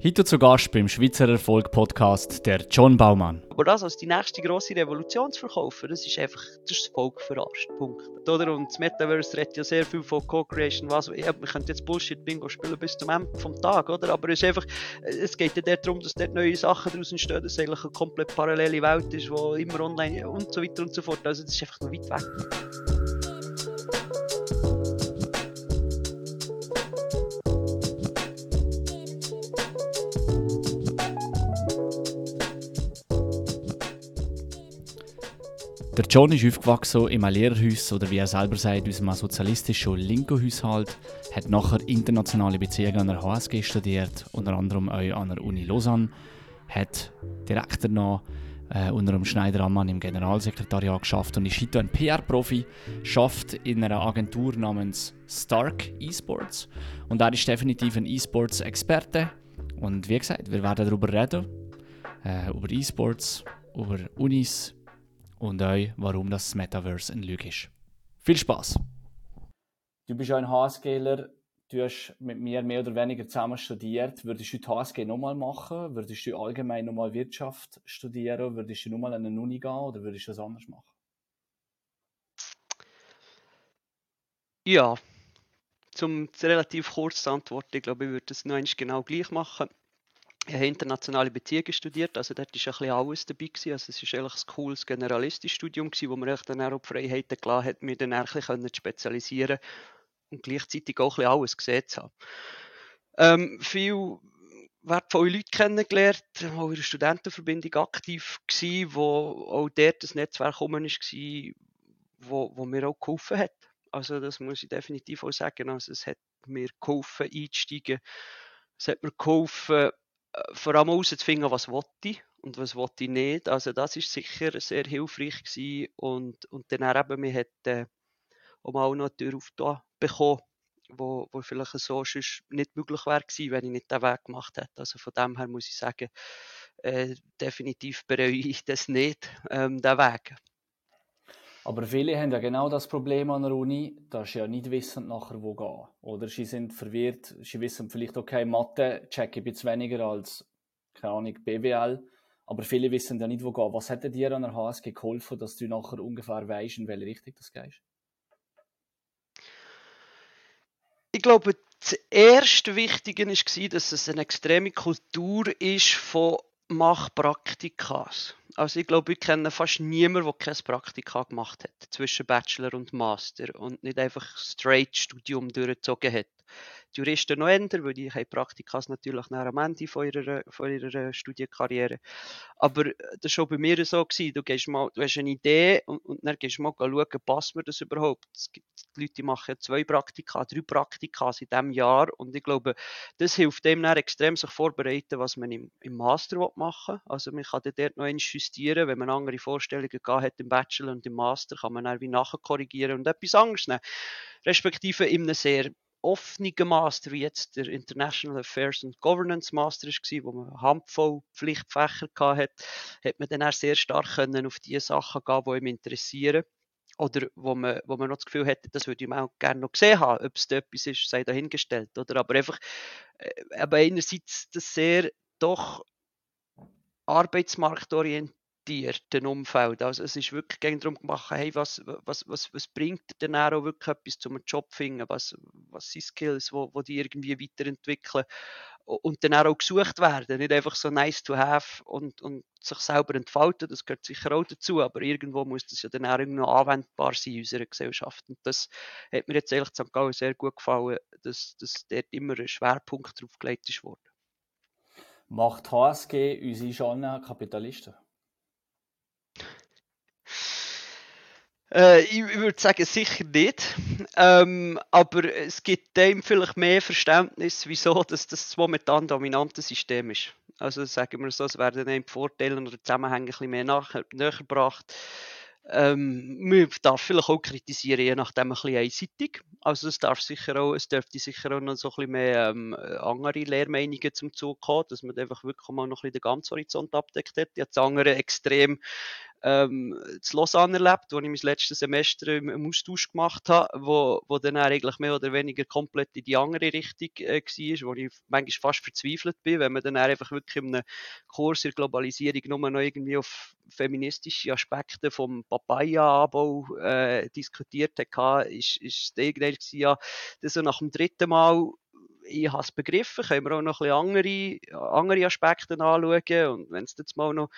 Heute zu Gast beim Schweizer Erfolg Podcast der John Baumann. Aber das als die nächste grosse Revolution zu verkaufen, das ist einfach das, Volk verarscht. Punkt. Oder? Und das Metaverse redet ja sehr viel von Co-Creation. Ja, wir können jetzt Bullshit-Bingo spielen bis zum Ende des Tages, oder? Aber es, ist einfach, es geht ja darum, dass dort neue Sachen daraus entstehen, dass es eigentlich eine komplett parallele Welt ist, die immer online und so weiter und so fort. Also das ist einfach noch weit weg. Der John ist aufgewachsen im Lehrerhaus oder wie er selber sagt, in unserem sozialistischen Linko-Haushalt, hat nachher internationale Beziehungen an der HSG studiert, unter anderem auch an der Uni Lausanne, hat direkt danach äh, unter dem Schneider Ammann im Generalsekretariat geschafft und ist heute ein PR-Profi, schafft in einer Agentur namens Stark Esports. Und er ist definitiv ein E-Sports-Experte. Und wie gesagt, wir werden darüber reden, äh, über E-Sports, über Unis, und euch, warum das Metaverse ein Lüge ist. Viel Spaß! Du bist ja ein HSGler, du hast mit mir mehr oder weniger zusammen studiert. Würdest du die HSG nochmal machen? Würdest du allgemein nochmal Wirtschaft studieren? Würdest du nochmal an eine Uni gehen oder würdest du das anders machen? Ja, zum relativ kurz zu antworten, ich glaube, ich würde es noch genau gleich machen. Ich habe internationale Beziehungen studiert, also dort war ein bisschen alles dabei. Gewesen. Also es war eigentlich ein cooles generalistisches Studium, gewesen, wo man dann auch die Freiheiten gelassen hat, mich dann ein bisschen spezialisieren und gleichzeitig auch ein bisschen alles gesehen zu haben. Ähm, viel wertvolle Leute kennengelernt, auch in der Studentenverbindung aktiv gewesen, wo auch dort das Netzwerk gekommen war, wo, wo mir auch geholfen hat. Also das muss ich definitiv auch sagen. Also es hat mir geholfen einzusteigen. Es hat mir geholfen, vor allem herauszufinden, was ich und was ich nicht. Also das ist sicher sehr hilfreich gewesen. und, und dann eben, wir hat äh, auch mal eine Tür aufgetan bekommen, wo, wo vielleicht so sonst nicht möglich wäre gewesen, wenn ich nicht den Weg gemacht hätte. Also von dem her muss ich sagen, äh, definitiv bereue ich das nicht, ähm, den Weg. Aber viele haben ja genau das Problem an der Uni, dass sie ja nicht wissen, nachher wo gehen. Oder sie sind verwirrt, sie wissen vielleicht, okay, Mathe checke ich jetzt weniger als, keine Ahnung, BWL. Aber viele wissen ja nicht, wo gehen. Was hätte dir an der HSG geholfen, dass du nachher ungefähr weißt, in welche Richtung das gehst? Ich glaube, das erste Wichtige war, dass es eine extreme Kultur ist von Machpraktikas. Also ich glaube, ich kenne fast niemanden, der kein Praktika gemacht hat zwischen Bachelor und Master und nicht einfach straight Studium durchgezogen hat. Die Juristen noch ändern, weil die haben Praktikas natürlich nach am Ende von ihrer, von ihrer Studienkarriere. Aber äh, das war schon bei mir so. Gewesen. Du, gehst mal, du hast eine Idee und, und dann gehst du mal schauen, passt mir das überhaupt? Es gibt Leute, die machen zwei Praktika, drei Praktika in diesem Jahr und ich glaube, das hilft dem dann extrem, sich vorbereiten, was man im, im Master machen will. Also man kann dort noch justieren, wenn man andere Vorstellungen gehabt hat im Bachelor und im Master, kann man dann wie nachkorrigieren und etwas anderes nehmen. Respektive in einem sehr offenen Master, wie jetzt der International Affairs and Governance Master war, wo man eine Handvoll Pflichtfächer hatte, hat man dann auch sehr stark können auf die Sachen gehen, die ihm interessieren. Oder wo man, wo man noch das Gefühl hätte, das würde ich auch gerne noch gesehen haben. Ob es da etwas ist, sei dahingestellt. Oder? Aber einfach, äh, aber einerseits das sehr doch arbeitsmarktorientiert adaptierten Umfeld. Also es ist wirklich darum gemacht, hey, was, was, was, was bringt dir denn auch wirklich etwas zum Job finden? Was, was sind Skills, wo, wo die irgendwie weiterentwickeln und dann auch gesucht werden. Nicht einfach so nice to have und, und sich selber entfalten, das gehört sicher auch dazu, aber irgendwo muss das ja dann auch irgendwo anwendbar sein in unserer Gesellschaft. Und das hat mir jetzt ehrlich St. Gallen sehr gut gefallen, dass, dass dort immer ein Schwerpunkt drauf gelegt ist worden. Macht HSG unsere schon Kapitalisten? Äh, ich würde sagen, sicher nicht. Ähm, aber es gibt dem vielleicht mehr Verständnis, wieso dass das momentan dominante System ist. Also sagen wir so, es werden einem die Vorteile oder Zusammenhänge ein bisschen mehr nachher, näher gebracht. Ähm, man darf vielleicht auch kritisieren, je nachdem ein bisschen einseitig. Also es darf sicher auch, es dürfte sicher auch noch so ein bisschen mehr ähm, andere Lehrmeinungen zum Zug kommen, dass man einfach wirklich mal noch ein bisschen den ganzen Horizont abdeckt hat. Jetzt andere extrem ähm, zu Lausanne erlebt, wo ich mein letztes Semester im, im Austausch gemacht habe, wo, wo dann eigentlich mehr oder weniger komplett in die andere Richtung äh, war, wo ich manchmal fast verzweifelt bin, wenn man dann einfach wirklich in einem Kurs in Globalisierung nur noch irgendwie auf feministische Aspekte vom Papaya-Anbau äh, diskutiert hat, ist, ist es ja, das so nach dem dritten Mal ich habe es begriffen, können wir auch noch ein bisschen andere, andere Aspekte anschauen und wenn es jetzt mal noch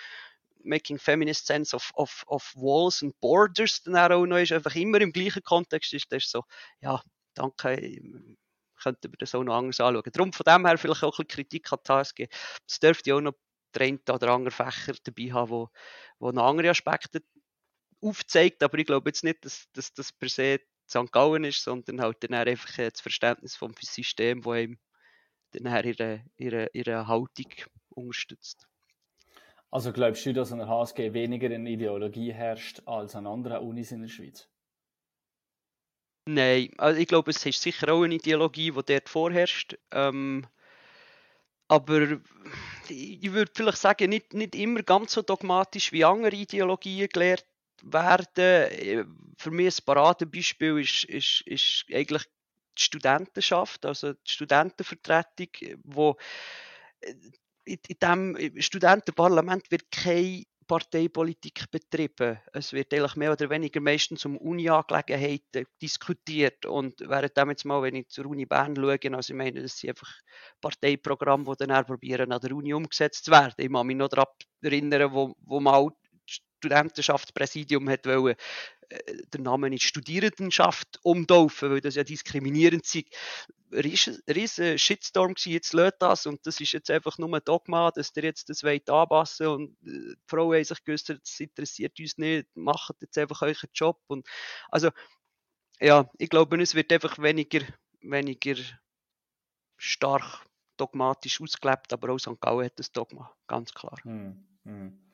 Making Feminist Sense of, of, of Walls and Borders dann auch noch ist, einfach immer im gleichen Kontext ist, das ist so, ja, danke, könnten wir das auch noch anders anschauen. Darum von dem her vielleicht auch ein bisschen Kritik an die HSG. Es dürfte auch noch der oder andere Fächer dabei haben, wo, wo noch andere Aspekte aufzeigt, aber ich glaube jetzt nicht, dass, dass das per se St. Gallen ist, sondern halt dann einfach das Verständnis vom System, das ihm dann ihre, ihre, ihre Haltung unterstützt. Also glaubst du, dass an der HSG weniger eine Ideologie herrscht als an anderen Unis in der Schweiz? Nein, also ich glaube, es ist sicher auch eine Ideologie, die dort vorherrscht. Ähm, aber ich würde vielleicht sagen, nicht, nicht immer ganz so dogmatisch wie andere Ideologien gelehrt werden. Für mich ein Paradebeispiel ist, ist, ist eigentlich die Studentenschaft, also die Studentenvertretung, wo in, in diesem Studentenparlament wird keine Parteipolitik betrieben. Es wird eigentlich mehr oder weniger meistens um Uni-Angelegenheiten diskutiert. Und während dem jetzt mal, wenn ich zur Uni Bern schaue, also ich meine, das sind einfach Parteiprogramme, die dann probieren, an der Uni umgesetzt zu werden. Ich kann mich noch daran erinnern, wo, wo mal Studentenschaftspräsidium hat wollen, äh, den Namen in Studierendenschaft umtaufen, weil das ja diskriminierend ist. Riesen Shitstorm war, jetzt lädt das und das ist jetzt einfach nur ein Dogma, dass der jetzt das wollt anpassen und äh, die Frauen haben sich gewusst, das interessiert uns nicht, macht jetzt einfach euren Job und also ja, ich glaube, es wird einfach weniger, weniger stark dogmatisch ausgelebt, aber auch St. Gallen hat das Dogma, ganz klar. Hm, hm.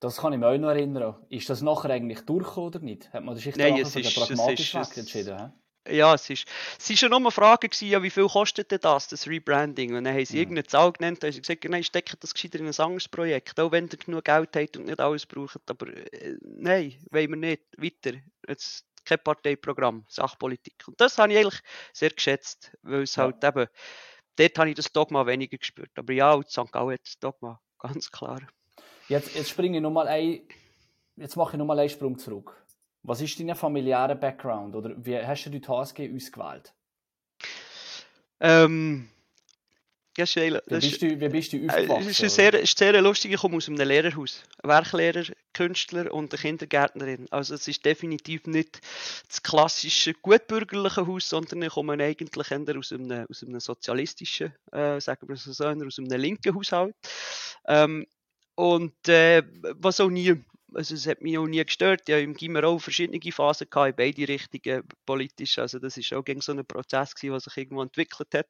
Das kann ich mich auch noch erinnern. Ist das nachher eigentlich durchgekommen oder nicht? Hat man das Nein, es ist, pragmatisch es ist, entschieden? Ja, es ist, es ist ja nur eine Frage gewesen, ja, wie viel kostet denn das, das Rebranding? Und dann haben sie ja. irgendeine Zahl genannt, und haben sie gesagt, nein, steckt das gescheiter in ein anderes Projekt, auch wenn ihr genug Geld habt und nicht alles braucht. Aber äh, nein, wollen wir nicht. Weiter. Jetzt kein Parteiprogramm, Sachpolitik. Und das habe ich eigentlich sehr geschätzt, weil es ja. halt eben, dort habe ich das Dogma weniger gespürt. Aber ja, auch St. Gallen hat das Dogma, ganz klar. Jetzt, jetzt springe ich nochmal ein, jetzt mache ich nochmal einen Sprung zurück. Was ist dein familiärer Background oder wie hast du die HSG ausgewählt? Ähm, ja, wie, bist du, wie bist du äh, aufgewachsen? Es ist, sehr, ist sehr lustig, ich komme aus einem Lehrerhaus. Werklehrer, Künstler und eine Kindergärtnerin. Also es ist definitiv nicht das klassische gutbürgerliche Haus, sondern ich komme eigentlich eher aus einem, aus einem sozialistischen, äh, sagen wir so, aus einem linken Haushalt. Ähm, und äh, was auch nie, also es hat mich auch nie gestört. Ich habe im Gimmer auch verschiedene Phasen gehabt, in beide Richtungen politisch. Also das ist auch gegen so ein Prozess gewesen, der sich irgendwo entwickelt hat.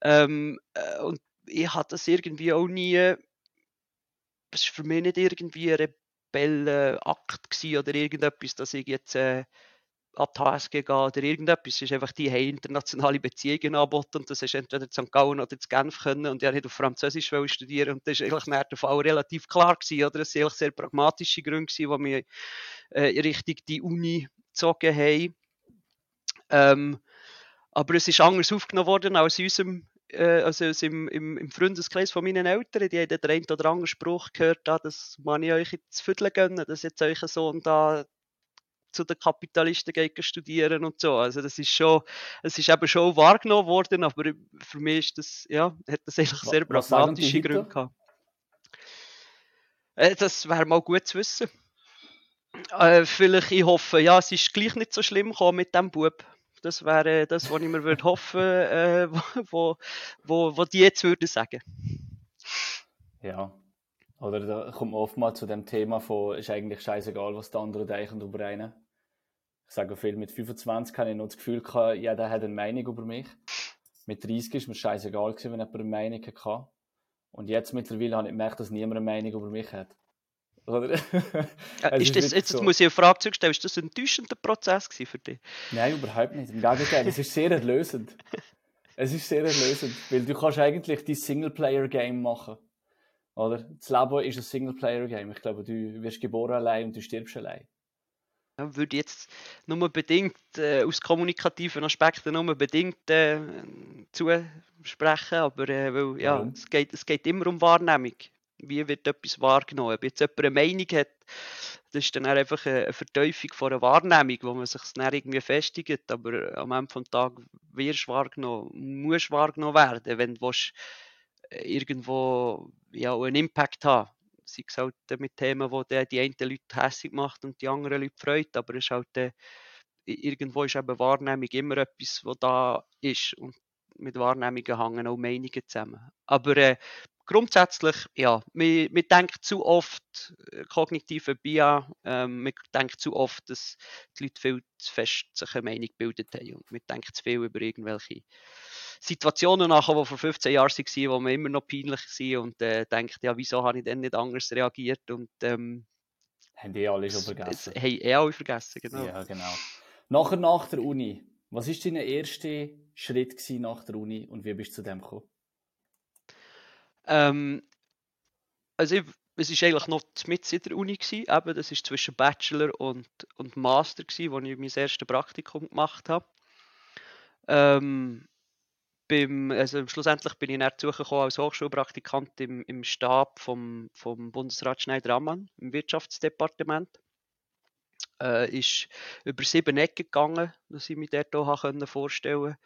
Ähm, äh, und ich hatte das irgendwie auch nie, es war für mich nicht irgendwie ein Rebellenakt oder irgendetwas, dass ich jetzt äh, an die HSG gehen oder irgendetwas. Es ist einfach, die haben internationale Beziehungen angeboten und das ist entweder in St. Gallen oder in Genf können und er hat auf Französisch studieren und das ist eigentlich nach der Fall relativ klar gewesen, oder? Es waren sehr pragmatische Gründe die mich äh, in Richtung die Uni gezogen haben. Ähm, aber es ist anders aufgenommen worden als in unserem äh, also im, im, im, Freundeskreis von meinen Eltern, die haben den einen oder anderen Spruch gehört, ah, das man ich euch jetzt vierteln gönnen, dass jetzt euer Sohn da zu den Kapitalisten geht studieren und so. Also das ist schon, es ist eben schon wahrgenommen worden, aber für mich ist das, ja, hat das eigentlich sehr pragmatische Gründe gehabt. Äh, das wäre mal gut zu wissen. Äh, vielleicht, ich hoffe, ja, es ist gleich nicht so schlimm gekommen mit dem Bub. Das wäre das, was ich mir würde hoffen, äh, wo, wo, wo die jetzt würden sagen. Ja, oder da kommt man oftmals zu dem Thema von, ist eigentlich scheißegal, was die anderen denken über einen. Ich sage viel, mit 25 habe ich noch das Gefühl gehabt, jeder hat eine Meinung über mich. Mit 30 ist mir scheißegal gewesen, wenn jemand eine Meinung hatte. Und jetzt mittlerweile habe ich gemerkt, dass niemand eine Meinung über mich hat. Oder? ja, ist das, jetzt so. muss ich eine Frage zurückstellen, ist das ein enttäuschender Prozess für dich? Nein, überhaupt nicht. Im Gegenteil, es ist sehr erlösend. es ist sehr erlösend, weil du kannst eigentlich dein Singleplayer-Game machen Oder? Das Leben ist ein Singleplayer-Game. Ich glaube, du wirst geboren allein und du stirbst allein. Ja, würde jetzt nur bedingt äh, aus kommunikativen Aspekten nur bedingt äh, zusprechen, aber äh, weil, ja, es, geht, es geht immer um Wahrnehmung. Wie wird etwas wahrgenommen? Ob jetzt jemand eine Meinung hat, das ist dann einfach eine Verteufung von einer Wahrnehmung, wo man sich dann irgendwie festigt, aber am Ende des Tages wirst du wahrgenommen, musst wahrgenommen werden, wenn du äh, irgendwo ja, einen Impact haben sei es halt mit Themen, wo die, die einen Leute hässlich macht und die anderen Leute freut, aber es ist halt äh, irgendwo ist eben Wahrnehmung immer etwas, was da ist und mit Wahrnehmungen hängen auch Meinungen zusammen. Aber äh, grundsätzlich, ja, man, man denkt zu oft, äh, kognitive BIA, ähm, man denkt zu oft, dass die Leute viel zu fest sich eine Meinung gebildet haben und man denkt zu viel über irgendwelche Situationen nachher, die vor 15 Jahren waren, wo man immer noch peinlich sind und äh, denkt, ja, wieso habe ich denn nicht anders reagiert und ähm, haben die alle schon vergessen. Haben eh alle vergessen, genau. Ja, genau. Nachher nach der Uni, was war dein erster Schritt nach der Uni und wie bist du zu dem gekommen? Ähm, also ich, es war eigentlich noch mit in der Uni gewesen, eben, das ist zwischen Bachelor und, und Master gewesen, wo ich mein erstes Praktikum gemacht habe. Ähm, beim, also schlussendlich bin ich dann zugekommen als Hochschulpraktikant im, im Stab vom, vom Bundesrat Schneider-Ammann im Wirtschaftsdepartement. Äh, ist über sieben Ecken gegangen, dass ich mich dort auch vorstellen konnte.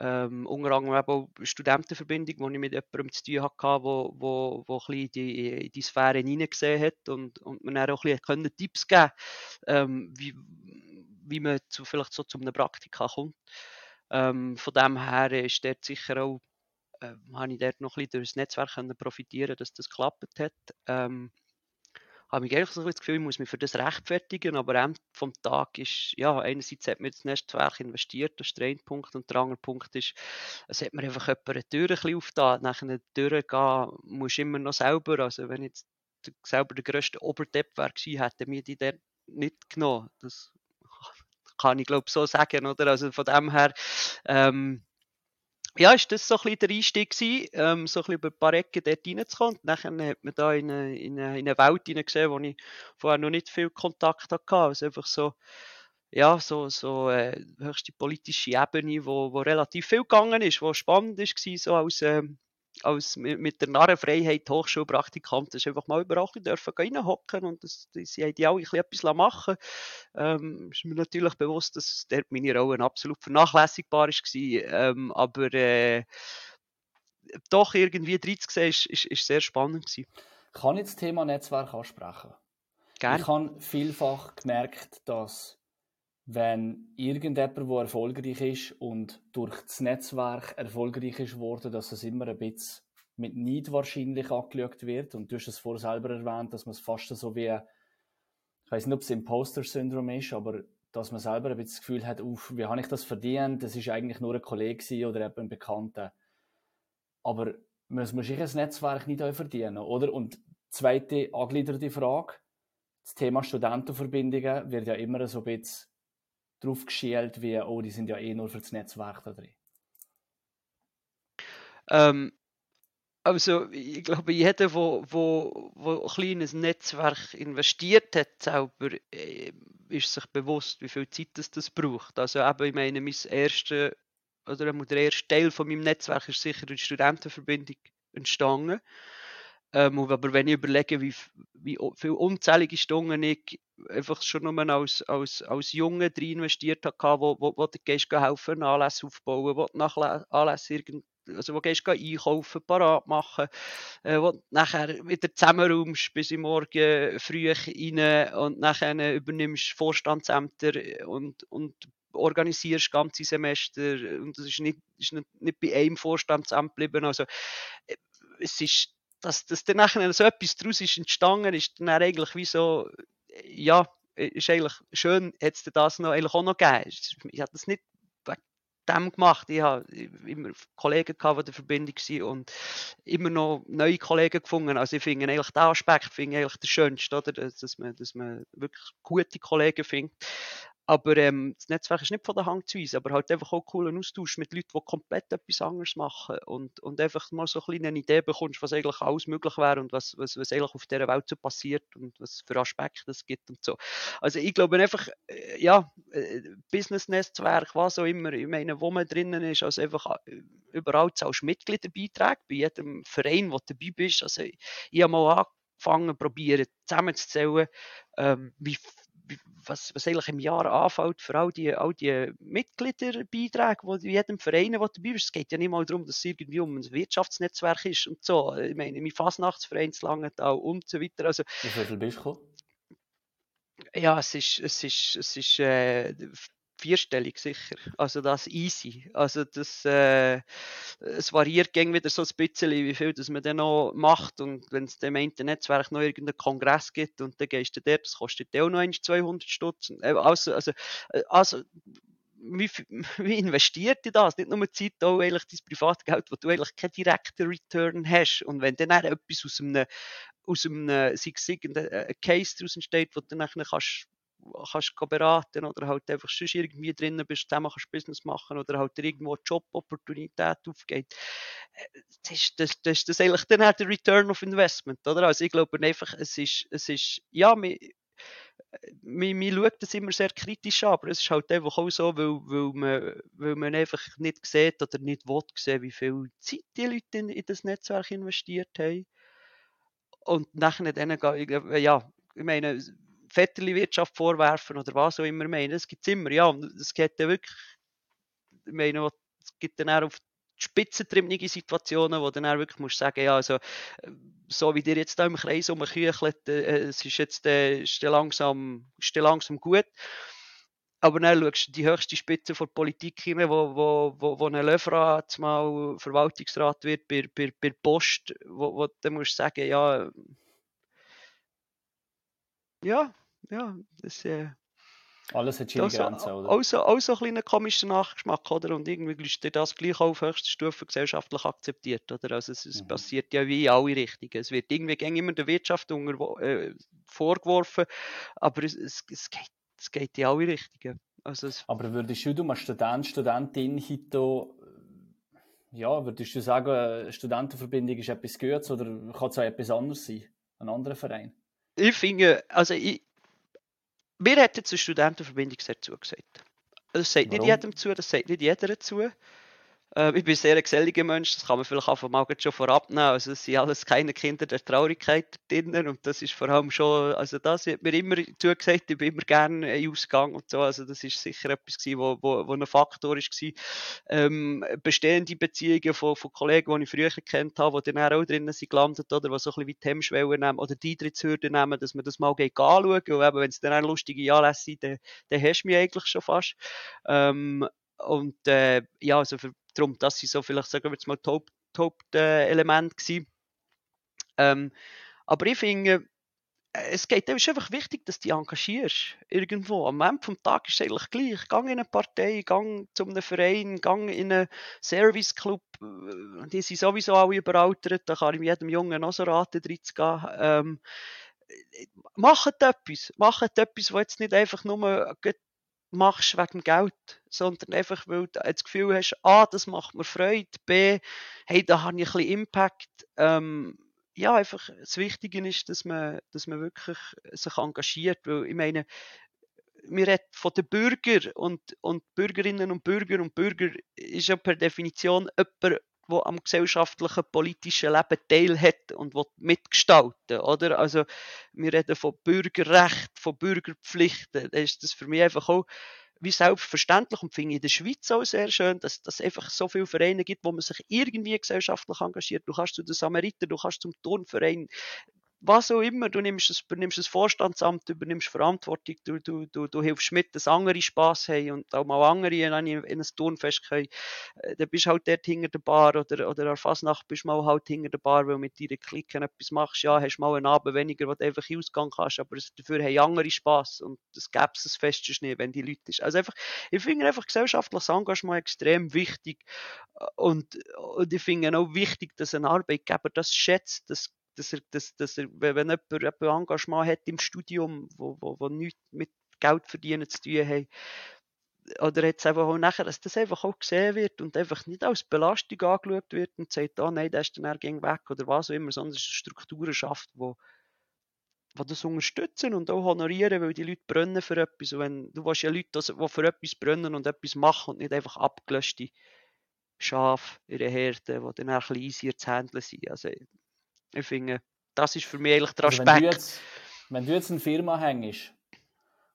Ähm, unter anderem eben auch Studentenverbindung, wo ich mit jemandem zu tun hatte, wo, wo, wo in die, in die Sphäre hineingesehen hat und, und mir dann auch ein bisschen Tipps geben ähm, wie, wie man zu, vielleicht so zu einem Praktika kommt. Ähm, von dem her ist dort sicher auch, äh, habe ich dort noch ein bisschen durch das Netzwerk können profitieren dass das geklappt hat. Ähm, habe ich eigentlich so das Gefühl, ich muss mich für das rechtfertigen, aber am vom Tag ist, ja, einerseits hat man das Netzwerk investiert, das ist der eine Punkt, und der andere Punkt ist, es hat mir einfach jemand eine Tür ein bisschen aufgetan, nach einer Tür gehen musst immer noch selber, also wenn jetzt selber der grösste Oberdepp wäre gewesen, hätte mir die dort nicht genommen, das kann ich glaube so sagen, oder? Also von dem her, ähm, ja, ist das so ein bisschen der Einstieg gewesen, ähm, so ein bisschen über ein paar Ecken dort reinzukommen. Und dann hat man da in eine, in eine, in eine Welt hineingesehen, wo ich vorher noch nicht viel Kontakt hatte. Also einfach so, ja, so, so äh, höchste politische Ebene, wo, wo relativ viel gegangen ist, wo spannend war, so als, ähm, als mit der Narrenfreiheit Hochschulpraktikant ist einfach mal überall dürfen reinhocken und das, sie haben die auch etwas machen ähm, ist mir natürlich bewusst, dass dort meine Rolle absolut vernachlässigbar war, ähm, aber äh, doch irgendwie drin zu sehen, ist, ist, ist sehr spannend gewesen. Kann ich das Thema Netzwerk ansprechen? Gerne. Ich habe vielfach gemerkt, dass wenn irgendjemand, der erfolgreich ist und durch das Netzwerk erfolgreich ist worden, dass es immer ein bisschen mit Neid wahrscheinlich angeschaut wird. Und du hast es vorher selber erwähnt, dass man es fast so wie, ich weiß nicht, ob es Imposter-Syndrom ist, aber dass man selber ein bisschen das Gefühl hat, uff, wie habe ich das verdient? Das ist eigentlich nur ein Kollege oder ein Bekannter. Aber muss man sich ein Netzwerk nicht verdienen, oder? Und zweite angegliederte Frage. Das Thema Studentenverbindungen wird ja immer so ein bisschen drauf geschielt, wie, oh, die sind ja eh nur für das Netzwerk da drin? Ähm, also, ich glaube, jeder, der wo, wo, wo ein kleines Netzwerk investiert hat, selber, äh, ist sich bewusst, wie viel Zeit das, das braucht. Also, eben, ich meine, mein erste, oder der erste Teil von meinem Netzwerk ist sicher eine Studentenverbindung entstanden. Ähm, aber wenn ich überlege, wie, wie viele unzählige Stunden ich einfach schon nur als, als, als Junge drin investiert habe, wo, wo, wo du gehst helfen, Anlässe aufbauen, wo du nach Anlässe irgend, also wo gehst einkaufen, parat machen, äh, wo du nachher wieder zusammenräumst bis im Morgen früh rein und nachher übernimmst Vorstandsämter und, und organisierst ganze Semester und das ist nicht, ist nicht, nicht bei einem Vorstandsamt geblieben, also äh, es ist dass, dass dann nachher so etwas daraus ist entstanden, ist dann eigentlich wie so, ja, ist eigentlich schön, hätte es das noch, eigentlich auch noch gegeben. Ich habe das nicht wegen dem gemacht. Ich habe immer Kollegen gehabt, die der Verbindung waren und immer noch neue Kollegen gefunden. Also ich finde eigentlich den Aspekt finde eigentlich der schönste, oder? Dass, man, dass man wirklich gute Kollegen findet. Aber ähm, das Netzwerk ist nicht von der Hand zu weisen, aber halt einfach auch coolen Austausch mit Leuten, die komplett etwas anderes machen und, und einfach mal so ein eine Idee bekommst, was eigentlich alles möglich wäre und was, was, was eigentlich auf dieser Welt so passiert und was für Aspekte es gibt und so. Also ich glaube einfach, äh, ja, äh, Business-Netzwerk, was auch immer, ich meine, wo man drinnen ist, also einfach äh, überall zahlst du Mitgliederbeiträge, bei jedem Verein, wo du dabei bist, also ich, ich habe mal angefangen, probieren zusammenzuzählen, ähm, wie was, was eigentlich im Jahr anfällt für all die, all die Mitgliederbeiträge, die jedem Verein, dabei ist. Es geht ja nicht mal darum, dass es irgendwie um ein Wirtschaftsnetzwerk ist und so. Ich meine, mein Fasnachtsverein zu Langenthal und so weiter. Also, Wie viel bist du Ja, es ist, es ist, es ist äh, vierstellig sicher. Also das easy. Also das, äh, es variiert gegen wieder so ein bisschen, wie viel das man dann noch macht und wenn es dem Netzwerk noch irgendeinen Kongress gibt und dann gehst du dort, das kostet auch noch 200 Stutz. Äh, also, also, äh, also wie, wie investiert in das? Nicht nur Zeit, auch eigentlich dein Privatgeld, wo du eigentlich keinen direkten Return hast. Und wenn dann etwas aus einem, aus einem, sei es irgendein Case daraus entsteht, wo du dann nachher kannst beraten oder halt einfach schon irgendwie drinnen bist, zusammen kannst Business machen oder halt irgendwo Jobopportunität aufgeht. Äh, das ist, das, das, das eigentlich dann halt der Return of Investment, oder? Also ich glaube einfach, es ist, es ist, ja, man, man, man schaut das immer sehr kritisch an, aber es ist halt einfach auch so, weil, weil, man, weil man einfach nicht sieht oder nicht will sehen, wie viel Zeit die Leute in, in das Netzwerk investiert haben. Und nachher dann, ja, ich meine, Vetterli-Wirtschaft vorwerfen oder was auch immer meinen. Das gibt es immer, ja. Es geht ja wirklich, ich meine, es gibt dann auch auf spitzentriebige Situationen, wo du dann wirklich musst sagen, ja, also, so wie dir jetzt da im Kreis umküchelt, äh, es ist jetzt äh, ist langsam, ist langsam gut. Aber dann schaust du die höchste Spitze der Politik hin, wo, wo, wo, wo ein Löfrat mal Verwaltungsrat wird bei, bei, bei Post, wo, wo du musst sagen, ja, ja, ja, das äh, alles hat seine Grenzen, oder? Auch so, ein kleiner komischer Nachgeschmack, oder? Und irgendwie ist das gleich auf höchster Stufe gesellschaftlich akzeptiert, oder? Also es, es mhm. passiert ja wie in alle Richtungen. Es wird irgendwie immer der Wirtschaft unter, äh, vorgeworfen, aber es, es, es, geht, es geht in alle Richtungen. Also aber würdest du, du als Student, Studentin heute ja, würdest du sagen, Studentenverbindung ist etwas Gutes oder kann es auch etwas anderes sein? Ein anderer Verein? Ich finde, also ich, mir hat jetzt eine Studentenverbindung sehr zugesagt. Das sagt Warum? nicht jedem zu, das sagt nicht jeder zu. Äh, ich bin sehr ein geselliger Mensch, das kann man vielleicht einfach mal schon vorab nehmen. Also es sind alles keine Kinder der Traurigkeit drinnen und das ist vor allem schon, also das hat mir immer zugesagt, ich bin immer gerne in Ausgang und so, also das ist sicher etwas gewesen, wo, wo, wo ein Faktor gewesen. Ähm, bestehende Beziehungen von, von Kollegen, die ich früher kennt habe, die dann auch drinnen sind gelandet oder die so ein bisschen wie die Hemmschwellen nehmen oder die Eintrittshürde nehmen, dass man das mal geht anschauen und eben, wenn es dann auch lustige Anlässe sind, dann, dann hast du mich eigentlich schon fast. Ähm, und äh, ja, also für Darum, das sind so vielleicht, sagen wir jetzt mal, Top, Top äh, Element gewesen. Ähm, aber ich finde, äh, es geht, ist einfach wichtig, dass du dich engagierst. Irgendwo. Am Ende des Tages ist es eigentlich gleich. Gang in eine Partei, gang zu einem Verein, gang in einen Serviceclub. Äh, die sind sowieso alle überaltert. Da kann ich jedem Jungen noch so raten, reinzugehen. Ähm, macht etwas. Macht etwas, was jetzt nicht einfach nur machst wegen Geld, sondern einfach, weil du das Gefühl hast, A, das macht mir Freude, B, hey, da habe ich ein bisschen Impact. Ähm, ja, einfach das Wichtige ist, dass man, dass man wirklich sich engagiert, weil ich meine, wir reden von den Bürgern und, und Bürgerinnen und Bürger und Bürger ist ja per Definition jemand, wo am gesellschaftlichen, politischen Leben teilhat und mitgestalten oder? Also, wir reden von Bürgerrecht, von Bürgerpflichten. Da ist das für mich einfach auch wie selbstverständlich und finde ich in der Schweiz auch sehr schön, dass es einfach so viele Vereine gibt, wo man sich irgendwie gesellschaftlich engagiert. Du kannst zu den Samariter, du kannst zum Turnverein, was auch immer, du nimmst das, übernimmst das Vorstandsamt, übernimmst Verantwortung, du, du, du, du hilfst mit, dass andere Spass haben und auch mal andere in, in ein Turnfest können. Äh, dann bist du halt dort hinter der Bar oder, oder an Fasnacht bist du mal halt hinter der Bar, weil du mit deinen Klicken etwas machst. Ja, hast mal einen Abend weniger, wo du einfach ausgehen kannst, aber dafür haben andere Spass und das gäbe es Fest nicht, wenn die Leute ist. Also einfach, ich finde einfach gesellschaftliches Engagement extrem wichtig und, und ich finde auch wichtig, dass ein Arbeitgeber das schätzt, dass dass er, dass, dass er wenn jemand, jemand Engagement hat im Studium, wo, wo, wo nichts mit Geld verdienen zu tun haben. Oder jetzt einfach auch nachher, dass das einfach auch gesehen wird und einfach nicht als Belastung angeschaut wird und sagt, oh nein, der ist dann ging weg oder was auch immer, sondern es Strukturen schafft, wo, wo das unterstützen und auch honorieren, weil die Leute brennen für etwas. Und wenn, du willst ja Leute, die für etwas brennen und etwas machen und nicht einfach abgelöschte Schafe in der Herde, die dann ein bisschen easier zu handeln sind. Also, ich finde, das ist für mich eigentlich der Aspekt. Also wenn, du jetzt, wenn du jetzt eine Firma hängst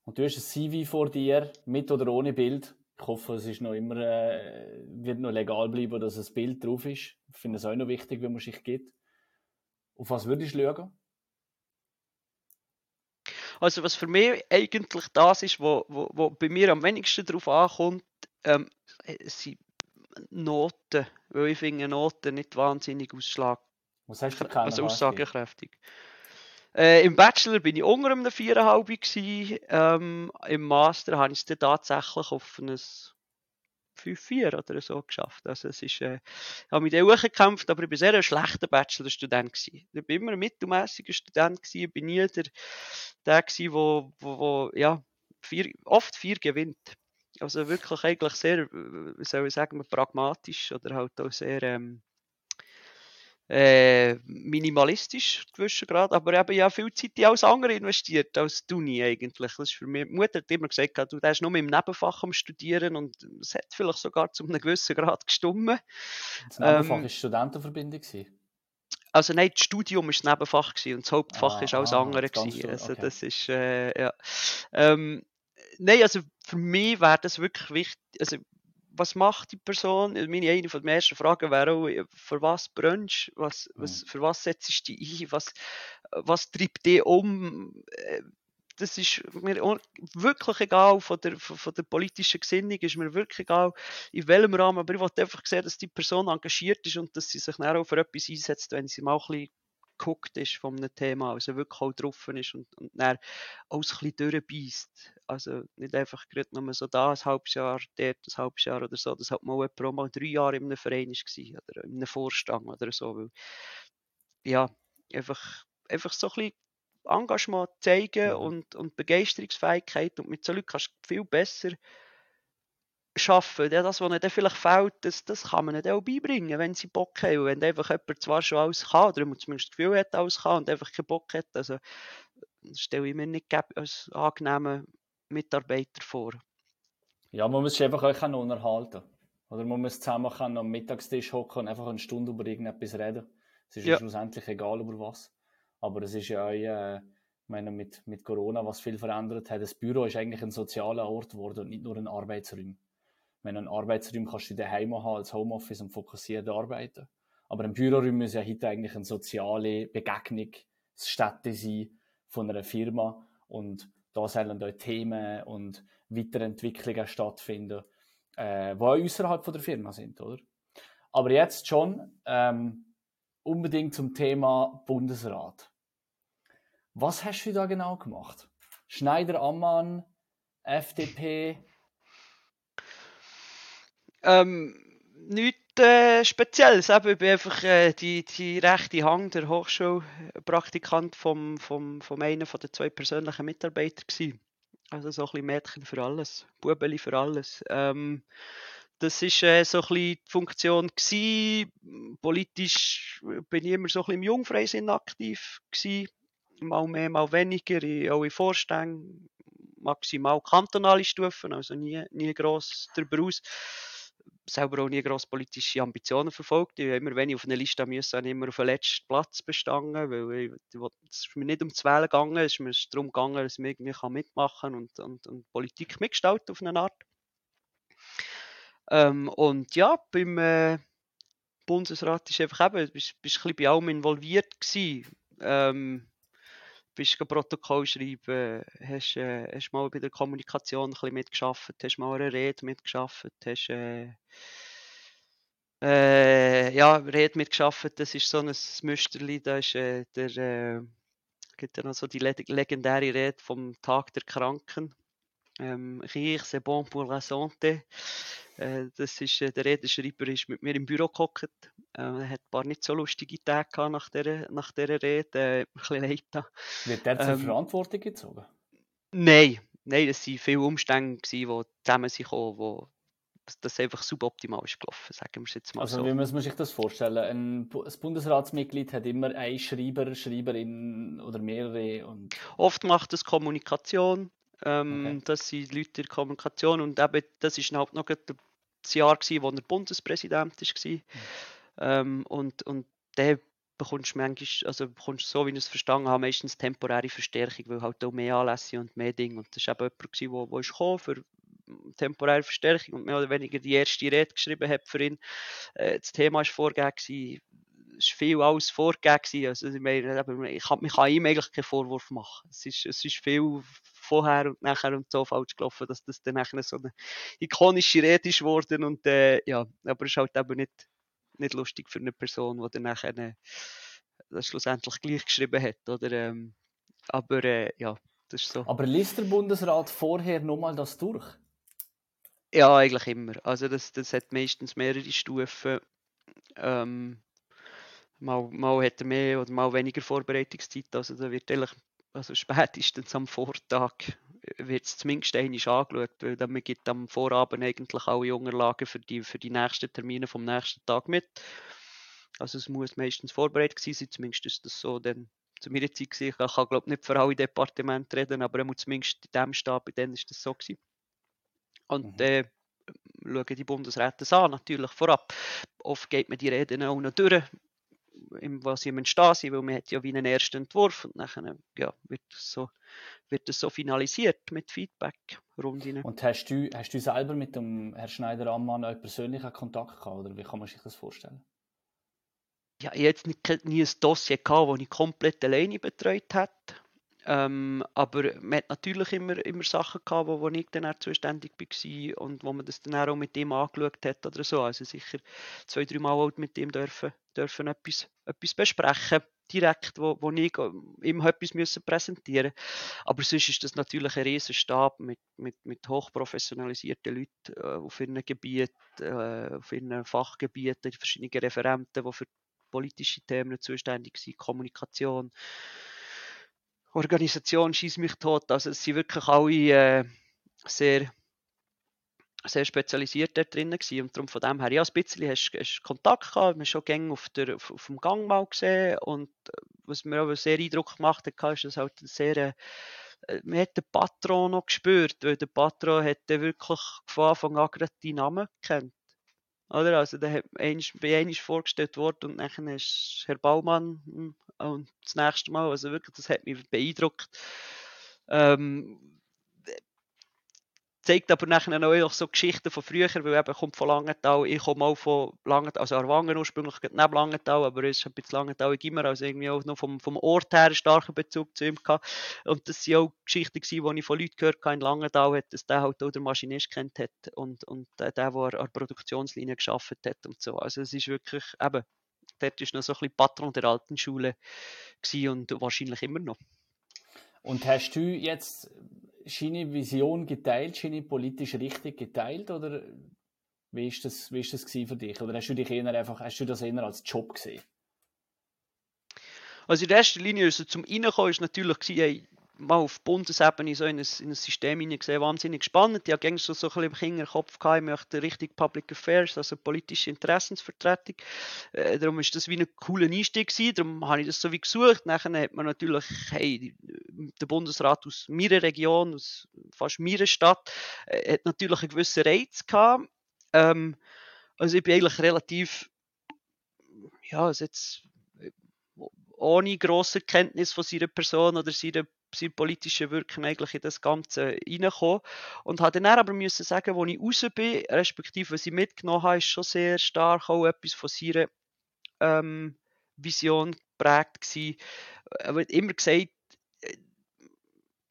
und du hast ein CV vor dir, mit oder ohne Bild, ich hoffe, es ist noch immer, äh, wird noch legal bleiben, dass ein Bild drauf ist. Ich finde es auch noch wichtig, wenn man sich gibt. Auf was würdest du schauen? Also was für mich eigentlich das ist, wo, wo, wo bei mir am wenigsten darauf ankommt, ähm, sind Noten. Weil ich finde Noten nicht wahnsinnig ausschlag. Was hast du kennen, Also aussagekräftig. Äh, Im Bachelor bin ich unter einem 4,5 ähm, Im Master habe ich es dann tatsächlich auf ein 5-4 oder so geschafft. Also es ist, äh, ich habe mich dann hochgekämpft, aber ich war sehr ein schlechter Bachelorstudent. Gewesen. Ich war immer ein mittelmäßiger Student, gewesen. ich bin nie der, der gewesen, wo, wo, wo ja, vier, oft vier gewinnt. Also wirklich eigentlich sehr, wie soll ich sagen, pragmatisch oder halt auch sehr ähm, äh, minimalistisch gewissen Grad, aber eben ja viel Zeit in alles andere investiert als die Uni eigentlich. Das ist für mich, die Mutter hat immer gesagt, du hast nur im Nebenfach am Studieren und es hat vielleicht sogar zu einem gewissen Grad gestummen. Das Nebenfach ähm, war Studentenverbindung? Also nein, das Studium war das Nebenfach und das Hauptfach war ah, alles ah, andere. Das also okay. das ist, äh, ja. Ähm, nein, also für mich wäre das wirklich wichtig. Also, was macht die Person? Meine eine von den ersten Fragen wäre auch, für was brennst du? Was, was, für was setzt du dich ein? Was, was treibt dich um? Äh, das ist mir wirklich egal von der, von der politischen Gesinnung, ist mir wirklich egal, in welchem Rahmen, aber ich wollte einfach sehen, dass die Person engagiert ist und dass sie sich dann auch für etwas einsetzt, wenn sie mal ein bisschen geguckt ist von einem Thema, also wirklich auch drauf ist und, und dann auch ein bisschen durchbeißt. Also nicht einfach gerade nur so da ein halbes Jahr, dort ein halbes Jahr oder so, das hat mal jemand auch mal drei Jahre in einem Verein war oder in einem Vorstand oder so. Weil, ja, einfach, einfach so ein bisschen Engagement zeigen und, und Begeisterungsfähigkeit und mit so Leuten kannst du viel besser schaffen. Das, was ihnen vielleicht fehlt, das, das kann man ihnen auch beibringen, wenn sie Bock haben. Und wenn einfach jemand zwar schon alles kann, oder zumindest das Gefühl hat, alles kann und einfach keinen Bock hat, also stelle ich mir nicht als angenehmen Mitarbeiter vor. Ja, man muss sich einfach auch unterhalten. Oder man muss zusammen am Mittagstisch hocken und einfach eine Stunde über irgendetwas reden. Es ist ja. schlussendlich egal über was. Aber es ist ja auch, äh, ich meine, mit, mit Corona, was viel verändert hat, das Büro ist eigentlich ein sozialer Ort geworden und nicht nur ein Arbeitsraum. Wenn einen Arbeitsraum kannst du daheim haben als Homeoffice und fokussiert arbeiten. Aber ein Büroraum muss ja heute eigentlich eine soziale Begegnungsstätte sein von einer Firma und da sollen dort Themen und Weiterentwicklungen stattfinden, äh, die außerhalb von der Firma sind, oder? Aber jetzt schon ähm, unbedingt zum Thema Bundesrat. Was hast du da genau gemacht? Schneider Ammann, FDP, ähm, nichts äh, Spezielles. Ich bin einfach äh, die, die rechte Hand der Hochschulpraktikant vom, vom, vom einen von den zwei persönlichen Mitarbeitern gewesen. Also so ein bisschen Mädchen für alles, Bubeli für alles. Ähm, das war äh, so ein bisschen die Funktion gewesen. Politisch bin ich immer so ein bisschen im Jungfreisinn aktiv gewesen. Mal mehr, mal weniger, auch in Vorständen, maximal kantonale Stufen, also nie, nie gross darüber aus selber auch nie grosse politische Ambitionen verfolgt. Ich immer, wenn ich auf einer Liste musste, habe ich immer auf den letzten Platz bestanden, weil es mir nicht um das Wählen gegangen, es ist mir darum gegangen, dass ich irgendwie mitmachen kann und, und, und Politik mitgestalten auf eine Art. Ähm, und ja, beim äh, Bundesrat ist einfach eben, bist, bist ein bisschen bei allem involviert gewesen. Ähm, bist du Protokoll schreiben, hast, äh, hast mal bei der Kommunikation ein bisschen mitgeschafft, hast mal eine Rede mitgeschafft, hast äh, äh, ja, Rede mitgeschafft, das ist so ein Müsterli, da ist äh, der, äh, gibt ja noch so die legendäre Rede vom Tag der Kranken. Ähm, Rire, c'est bon pour la santé. Äh, das ist, äh, der Redenschreiber ist mit mir im Büro gehockt. Äh, er hat ein paar nicht so lustige Tage nach dieser, nach dieser Rede. Äh, ein bisschen leid Wird der zur ähm, Verantwortung gezogen? Nein, nein, das waren viele Umstände, die zusammen sind gekommen, wo das einfach suboptimal ist gelaufen, sagen wir es jetzt mal also, so. wie muss man sich das vorstellen? Ein, ein Bundesratsmitglied hat immer einen Schreiber, Schreiberin oder mehrere? Und... Oft macht es Kommunikation, ähm, okay. das sind Leute in der Kommunikation und eben, das war halt noch das Jahr, gewesen, wo er Bundespräsident war. Mhm. Ähm, und, und der bekommst manchmal, also bekommst so, wie ich es verstanden habe, meistens temporäre Verstärkung, weil halt auch mehr Anlässe und mehr Dinge. Und das war eben jemand, der ist gekommen für temporäre Verstärkung und mehr oder weniger die erste Rede geschrieben hat für ihn. Äh, das Thema war vorgegeben, es war viel alles vorgegeben. Also ich meine, ich kann, man kann ihm eigentlich keinen Vorwurf machen. Es ist, es ist viel vorher und nachher und so falsch gelaufen, dass das dann nachher so eine ikonische Rede ist worden und äh, ja, aber es ist halt eben nicht, nicht lustig für eine Person, die dann nachher äh, das schlussendlich gleich geschrieben hat, oder? Ähm, aber äh, ja, das ist so. Aber liest der Bundesrat vorher nochmal das durch? Ja, eigentlich immer. Also das, das hat meistens mehrere Stufen. Ähm, mal, mal hat er mehr oder mal weniger Vorbereitungszeit. Also da wird eigentlich, also spätestens am Vortag wird es zumindest einmal angeschaut, weil dann gibt am Vorabend eigentlich alle Unterlagen für die, für die nächsten Termine vom nächsten Tag mit. Also es muss meistens vorbereitet sein, zumindest ist das so dann zu meiner Zeit gewesen. Ich kann glaube nicht für alle Departemente reden, aber zumindest in diesem Stab, bei denen ist das so gewesen. Und mhm. äh, schauen die Bundesräte das an, natürlich vorab. Oft geht man die Reden auch noch durch, was sie entstehen sind, weil man hat ja wie einen ersten Entwurf und dann ja, wird, das so, wird das so finalisiert mit Feedback Runden. Und hast du, hast du selber mit dem Herrn Schneider-Ammann persönlichen Kontakt gehabt, oder wie kann man sich das vorstellen? Ja, ich hatte nie, nie ein Dossier, gehabt, das ich komplett alleine betreut habe. Ähm, aber man hat natürlich immer, immer Sachen gehabt, wo, wo ich dann auch zuständig war und wo man das dann auch mit ihm angeschaut hat oder so. Also sicher zwei, drei Mal auch mit ihm dürfen, dürfen etwas, etwas besprechen, direkt, wo, wo ich ihm etwas müssen präsentieren Aber sonst ist das natürlich ein riesen Stab mit, mit, mit hochprofessionalisierten Leuten äh, auf ihren Gebieten, äh, auf ihren Fachgebieten, verschiedene Referenten, die für politische Themen zuständig sind, Kommunikation, Organisation schießt mich tot. Also es sind wirklich alle äh, sehr, sehr spezialisiert da drinnen gewesen. Und darum von dem her, ja, ein bisschen hast du Kontakt gehabt, wir haben schon Gänge auf, der, auf, auf, dem Gang mal gesehen und äh, was mir aber sehr Eindruck gemacht hat, ist, dass halt sehr äh, man hat den Patron noch gespürt, weil der Patron hat wirklich von Anfang an gerade die Namen kennt. Oder? Also, einmal, bei einmal vorgestellt worden und dann ist Herr Baumann hm, und das nächste Mal, also wirklich, das hat mich beeindruckt. Ähm, zeigt aber nachher auch so Geschichten von früher, weil eben kommt von Langenthal, ich komme auch von Langenthal, also Arwangen ursprünglich neben Langenthal, aber es ist ein bisschen Langenthal immer, also irgendwie auch noch vom, vom Ort her einen starken Bezug zu ihm gehabt. Und das sind auch Geschichten die ich von Leuten gehört habe in Langenthal, hat, dass der halt auch der Maschinist kennt hat und, und der, der, der an der Produktionslinie geschafft hat und so. Also es ist wirklich, eben, dort ist noch so ein bisschen Patron der alten Schule und wahrscheinlich immer noch. Und hast du jetzt seine Vision geteilt, seine politische Richtung geteilt oder wie ist das, wie ist das für dich? Oder hast du dich eher einfach, hast du das eher als Job gesehen? Also in erster Linie, also zum Reinkommen ist natürlich gewesen, mal auf Bundesebene so in ein, in ein System hineingesehen, wahnsinnig spannend. Ich hatte so, so ein bisschen im Kinderkopf gehabt, ich möchte richtig Public Affairs, also politische Interessensvertretung. Äh, darum ist das wie ein cooler Einstieg gewesen, darum habe ich das so wie gesucht. Nachher hat man natürlich, hey, der Bundesrat aus meiner Region, aus fast meiner Stadt, äh, hat natürlich einen gewissen Reiz gehabt. Ähm, also ich bin eigentlich relativ, ja, jetzt äh, ohne grosse Kenntnis von seiner Person oder seiner sein politische Wirken eigentlich in das Ganze reinkommen. Und habe dann aber müssen sagen, wo ich raus bin, respektive was ich mitgenommen habe, ist schon sehr stark auch etwas von seiner ähm, Vision geprägt gewesen. Er hat immer gesagt,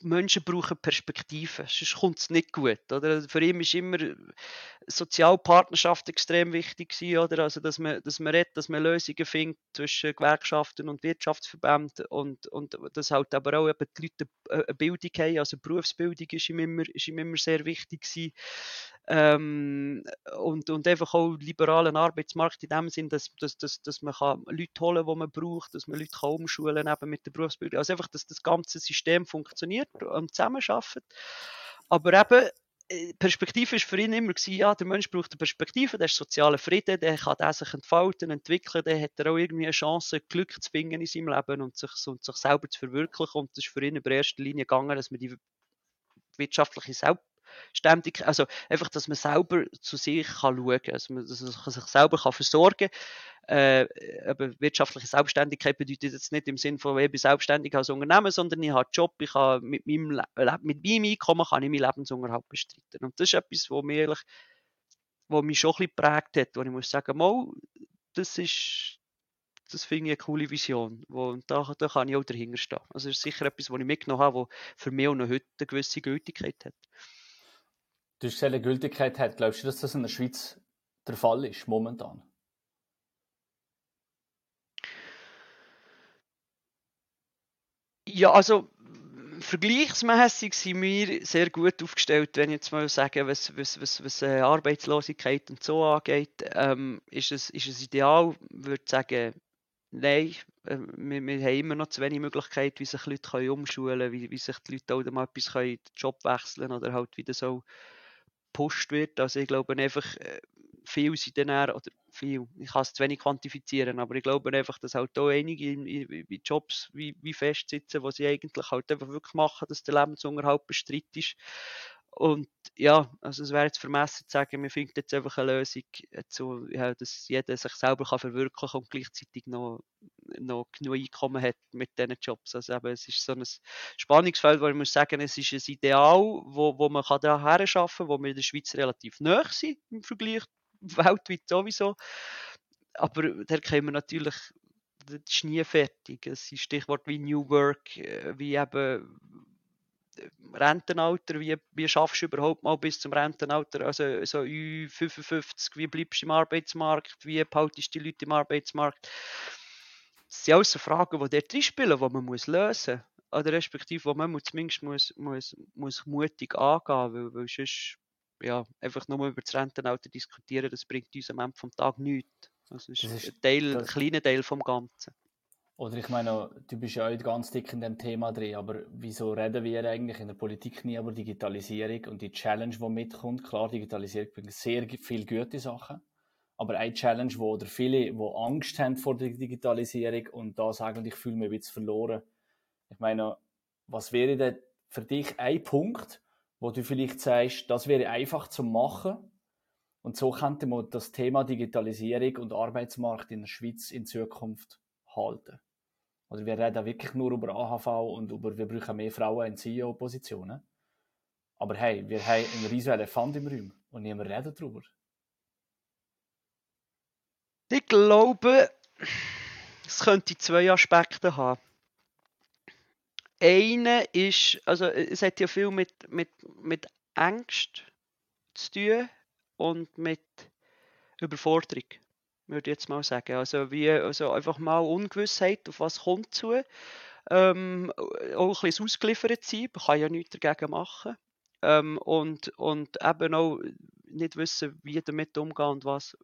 Menschen brauchen Perspektiven, sonst kommt es nicht gut. Oder? Für ihn ist immer Sozialpartnerschaft extrem wichtig oder? Also, dass man, dass man redet, dass man Lösungen findet zwischen Gewerkschaften und Wirtschaftsverbänden und, und dass halt aber auch eben die Leute eine Bildung haben, also Berufsbildung ist ihm immer, ihm immer sehr wichtig gewesen. Ähm, und, und einfach auch liberalen Arbeitsmarkt in dem Sinn, dass, dass, dass, dass man kann Leute holen kann, die man braucht, dass man Leute kann umschulen kann mit der Berufsbildung. Also einfach, dass das ganze System funktioniert und zusammenarbeitet. Aber eben, äh, Perspektive ist für ihn immer ja, der Mensch braucht eine Perspektive, der ist sozialer Frieden, der kann sich entfalten, entwickeln, der hat auch irgendwie eine Chance, Glück zu finden in seinem Leben und sich, und sich selber zu verwirklichen. Und das ist für ihn in erster Linie gegangen, dass man die wirtschaftliche Selbstständigkeit, also einfach, dass man selber zu sich kann schauen kann, also dass man sich selber kann versorgen kann äh, wirtschaftliche Selbstständigkeit bedeutet jetzt nicht im Sinne von, ich bin selbstständig als Unternehmen, sondern ich habe einen Job, ich habe mit meinem, mit meinem Einkommen kann ich meinen Lebensunterhalt bestreiten. Und das ist etwas, was mich, ehrlich, was mich schon ein bisschen geprägt hat, wo ich muss sagen, mal, das ist, das finde ich eine coole Vision. Wo, und da, da kann ich auch dahinter stehen. Also das ist sicher etwas, was ich mitgenommen habe, was für mich auch noch heute eine gewisse Gültigkeit hat. Hast gesagt, Gültigkeit hat. Glaubst du, dass das in der Schweiz der Fall ist, momentan? Ja, also vergleichsmäßig sind wir sehr gut aufgestellt, wenn ich jetzt mal sagen, was, was, was, was äh, Arbeitslosigkeit und so angeht. Ähm, ist, es, ist es ideal? Ich würde sagen, nein. Äh, wir, wir haben immer noch zu wenig Möglichkeiten, wie sich Leute können umschulen können, wie, wie sich die Leute auch mal etwas können, den Job wechseln oder halt wieder so gepusht wird. Also ich glaube einfach, äh, viel sind dann, oder viel, ich kann es zu wenig quantifizieren, aber ich glaube einfach, dass halt auch einige in, in, in Jobs wie, wie festsitzen, wo sie eigentlich halt einfach wirklich machen, dass der Lebensunterhalt bestreitet ist. Und ja, also es wäre jetzt vermessen zu sagen, wir finden jetzt einfach eine Lösung, zu, ja, dass jeder sich selber kann verwirklichen und gleichzeitig noch, noch genug Einkommen hat mit diesen Jobs. Also eben, es ist so ein Spannungsfeld, wo ich muss sagen, es ist ein Ideal, wo, wo man kann da her schaffen, wo wir in der Schweiz relativ nah sind im Vergleich weltweit sowieso. Aber da können wir natürlich, das ist nie fertig. Es ist Stichwort wie New Work, äh, wie eben äh, Rentenalter, wie, wie schaffst du überhaupt mal bis zum Rentenalter, also so 55, wie bleibst du im Arbeitsmarkt, wie behaltest du die Leute im Arbeitsmarkt? Das sind alles Fragen, die dort drin die man muss lösen muss. Oder respektive, wo man zumindest muss, muss, muss mutig angehen, weil, weil sonst ja, einfach nur über das Rentenalter diskutieren, das bringt uns am Ende vom Tag nichts. Also das ist, das ist ein, Teil, ein kleiner Teil vom Ganzen. Oder ich meine, du bist ja heute ganz dick in dem Thema drin, aber wieso reden wir eigentlich in der Politik nie über Digitalisierung und die Challenge, die mitkommt? Klar, Digitalisierung bringt sehr viele gute Sachen, aber eine Challenge, wo oder viele, die Angst haben vor der Digitalisierung und da sagen, ich fühle mich ein bisschen verloren. Ich meine, was wäre denn für dich ein Punkt, wo du vielleicht sagst, das wäre einfach zu machen. Und so könnte man das Thema Digitalisierung und Arbeitsmarkt in der Schweiz in Zukunft halten. Oder wir reden wirklich nur über AHV und über, wir brauchen mehr Frauen in CEO-Positionen. Aber hey, wir haben einen riesigen Elefant im Raum und niemand redet darüber. Ich glaube, es könnte zwei Aspekte haben eine ist, also es hat ja viel mit, mit, mit Angst zu tun und mit Überforderung, würde ich jetzt mal sagen. Also, wie, also einfach mal Ungewissheit, auf was kommt zu. Ähm, auch ein bisschen ausgeliefert sein, man kann ja nichts dagegen machen. Ähm, und, und eben auch nicht wissen, wie damit umgehen und was,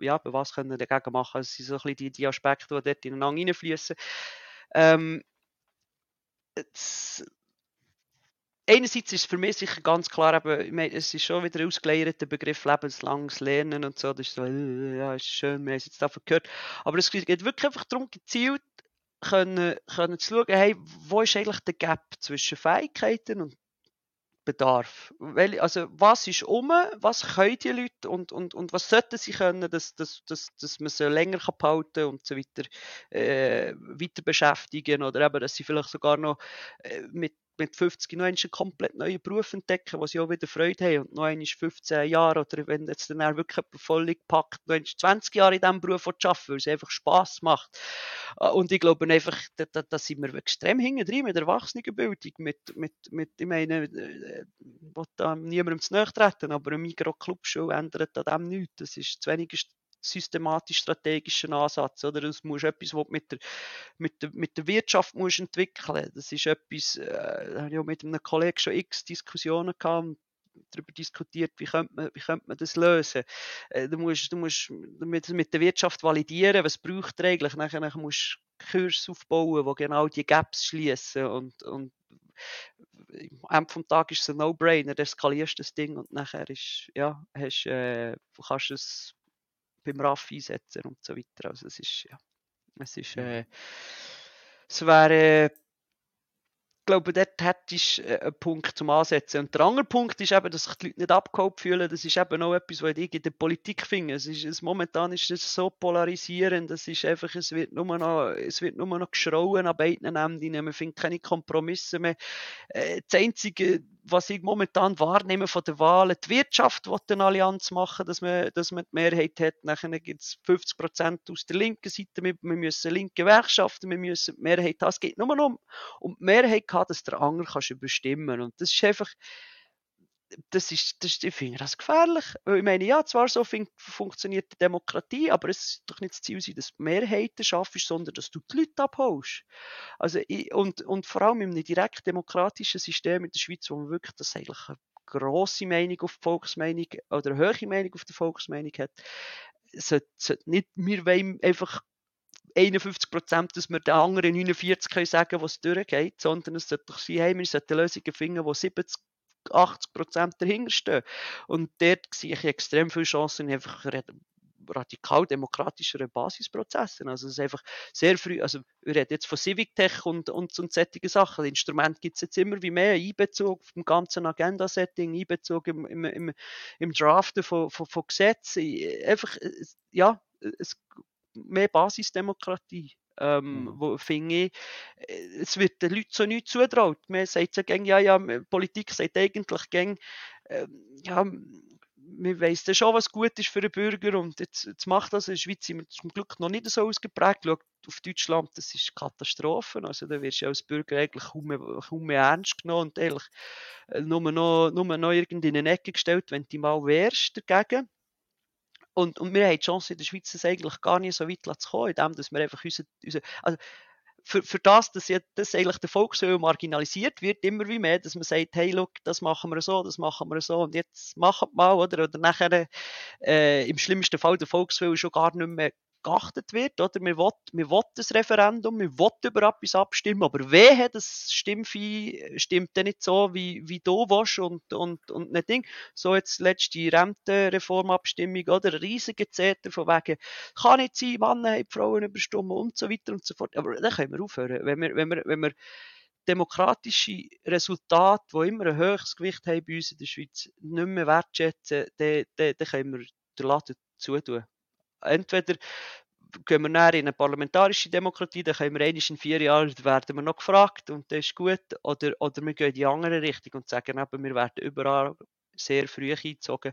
ja, was können wir dagegen machen. Das sind so ein bisschen die, die Aspekte, die dort ineinander reinfließen. Ähm, einerseits ist für mich sicher ganz klar, eben, ich meine, es ist schon wieder ein ausgeleierter Begriff lebenslanges Lernen und so. Das ist so, äh, ja, ist schön, wir haben es jetzt davon gehört. Aber es geht wirklich einfach darum, gezielt können, können zu schauen, hey, wo ist eigentlich der Gap zwischen Fähigkeiten und Bedarf. Weil, also, was ist um, was können die Leute und, und, und was sollten sie können, dass, dass, dass, dass man sie länger behalten kann und so weiter, äh, weiter beschäftigen oder eben, dass sie vielleicht sogar noch äh, mit mit 50 noch einen komplett neuen Beruf entdecken, wo sie auch wieder Freude haben und noch einmal 15 Jahre oder wenn jetzt dann wirklich voll gepackt, noch 20 Jahre in diesem Beruf arbeiten, weil es einfach Spass macht. Äh, und ich glaube einfach, da, da, da sind wir extrem hinten drin mit der Erwachsenenbildung, mit, mit, mit ich meine, ich äh, will da niemandem zu nahe treten, aber ein Mikro-Clubschule ändert an dem nichts. Das ist zu wenig systematisch-strategischen Ansatz. Oder? Das musst etwas, was mit der, mit der, mit der Wirtschaft musst entwickeln Das ist etwas, äh, da habe ich mit einem Kollegen schon x Diskussionen gehabt. darüber diskutiert, wie könnte man, wie könnte man das lösen. Äh, du musst, du musst mit, mit der Wirtschaft validieren, was braucht eigentlich. Nachher, nachher musst du Kurs aufbauen, die genau die Gaps schließen und, und am Ende vom Tag ist es ein No-Brainer, eskalierst das Ding und nachher ist, ja, hast, äh, kannst du es beim RAF einsetzen und so weiter. Also es ist, ja, es ist, äh, es wäre glaube, dort hättest du äh, einen Punkt zum Ansetzen. Und der andere Punkt ist eben, dass sich die Leute nicht abgeholt fühlen. Das ist eben auch etwas, was ich in der Politik finde. Es ist, es, momentan ist es so polarisierend. Es ist einfach, es wird nur noch, noch geschrauen an beiden Enden. Man findet keine Kompromisse mehr. Äh, das Einzige, was ich momentan wahrnehme von der Wahlen, die Wirtschaft will eine Allianz machen, dass man, dass man die Mehrheit hat. Nachher gibt es 50 Prozent aus der linken Seite. Wir, wir müssen linke Gewerkschaften, wir müssen die Mehrheit haben. Es geht nur noch um, um die Mehrheit gehabt, dass der andere kannst überstimmen. Und das ist einfach, das ist, das ich finde das gefährlich. Ich meine, ja, zwar so funktioniert die Demokratie, aber es ist doch nicht das Ziel dass du Mehrheiten schaffst, sondern dass du die Leute abholst. Also, ich, und, und vor allem in einem direkt demokratischen System in der Schweiz, wo man wirklich das eigentlich eine grosse Meinung auf die Volksmeinung oder eine hohe Meinung auf die Volksmeinung hat, sollte, sollte nicht, wir wollen einfach 51 Prozent, dass wir den anderen 49 können sagen, was durchgeht, sondern es sollte doch sein, hey, wir sollten Lösungen finden, wo 70 80 Prozent dahinter stehen. Und dort sehe ich extrem viele Chancen, einfach radikal demokratischeren Basisprozessen. Also es ist einfach sehr früh, also wir reden jetzt von Civic Tech und, und, und solche Sachen. Instrument gibt es jetzt immer wie mehr, Einbezug vom ganzen Agenda-Setting, Einbezug im, im, im, im Draften von, von, von Gesetzen. Einfach, ja, es, mehr Basisdemokratie. Ähm, mhm. wo finde ich, äh, es wird den Leuten so nichts zutraut. Man sagt so gäng, ja, ja, Politik sagt eigentlich gäng, äh, ja, man weiss ja schon, was gut ist für einen Bürger und jetzt, jetzt macht das in der Schweiz sind wir zum Glück noch nicht so ausgeprägt. Schaut auf Deutschland, das ist Katastrophen. Also da wirst du als Bürger eigentlich kaum mehr, kaum mehr ernst genommen und ehrlich äh, nur noch, nur noch irgendwie in eine Ecke gestellt, wenn du mal wehrst dagegen. Und, und wir haben die Chance in der Schweiz, das eigentlich gar nicht so weit zu kommen, indem dass wir einfach unsere, unsere also für, für das, dass jetzt das eigentlich der Volkswille marginalisiert wird, immer wie mehr, dass man sagt, hey, look, das machen wir so, das machen wir so und jetzt machen wir mal, oder? Oder nachher äh, im schlimmsten Fall der Volkswille schon gar nicht mehr geachtet wird. Oder? Wir wollen, wir wollen das Referendum, wir wollen über etwas abstimmen, aber wehe, das Stimmvieh stimmt dann nicht so, wie, wie du willst und, und, und nicht Ding. So jetzt letzte Rentenreformabstimmung, oder? Ein riesiger Zettel von wegen, kann nicht sein, Männer haben Frauen überstimmen und so weiter und so fort. Aber dann können wir aufhören. Wenn wir, wenn wir, wenn wir demokratische Resultate, die immer ein höheres Gewicht haben bei uns in der Schweiz, nicht mehr wertschätzen, dann, dann, dann können wir den Laden zutun entweder gehen wir näher in eine parlamentarische Demokratie, dann können wir einmal in vier Jahren werden wir noch gefragt und das ist gut, oder, oder wir gehen in die andere Richtung und sagen eben, wir werden überall sehr früh eingezogen,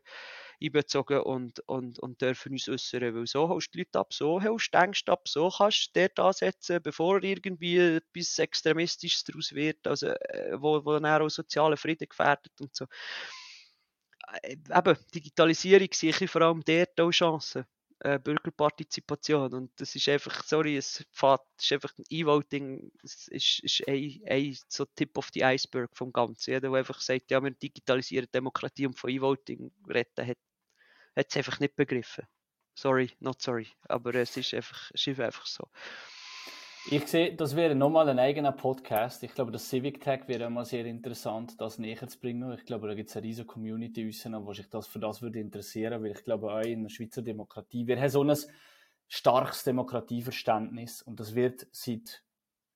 einbezogen und, und, und dürfen uns äußern, weil so holst du die Leute ab, so holst du Ängste ab, so kannst du dort ansetzen, bevor irgendwie etwas Extremistisches daraus wird, also, äh, wo, wo dann auch sozialen Frieden gefährdet und so. Äh, eben, Digitalisierung ich vor allem dort auch Chancen äh, Bürgerpartizipation. Und das ist einfach, sorry, es fährt, ist einfach ein E-Voting, ist, ist ein, ein so Tip of the Iceberg vom Ganzen. Jeder, der einfach sagt, ja, wir digitalisieren Demokratie und von E-Voting retten, hat, es einfach nicht begriffen. Sorry, not sorry. Aber es ist einfach, es ist einfach so. Ich sehe, das wäre nochmal ein eigener Podcast. Ich glaube, das Civic Tech wäre mal sehr interessant, das näher zu bringen. Ich glaube, da gibt es eine riesige Community aussen, wo sich das für das würde interessieren, weil ich glaube, auch in der Schweizer Demokratie, wir haben so ein starkes Demokratieverständnis und das wird seit,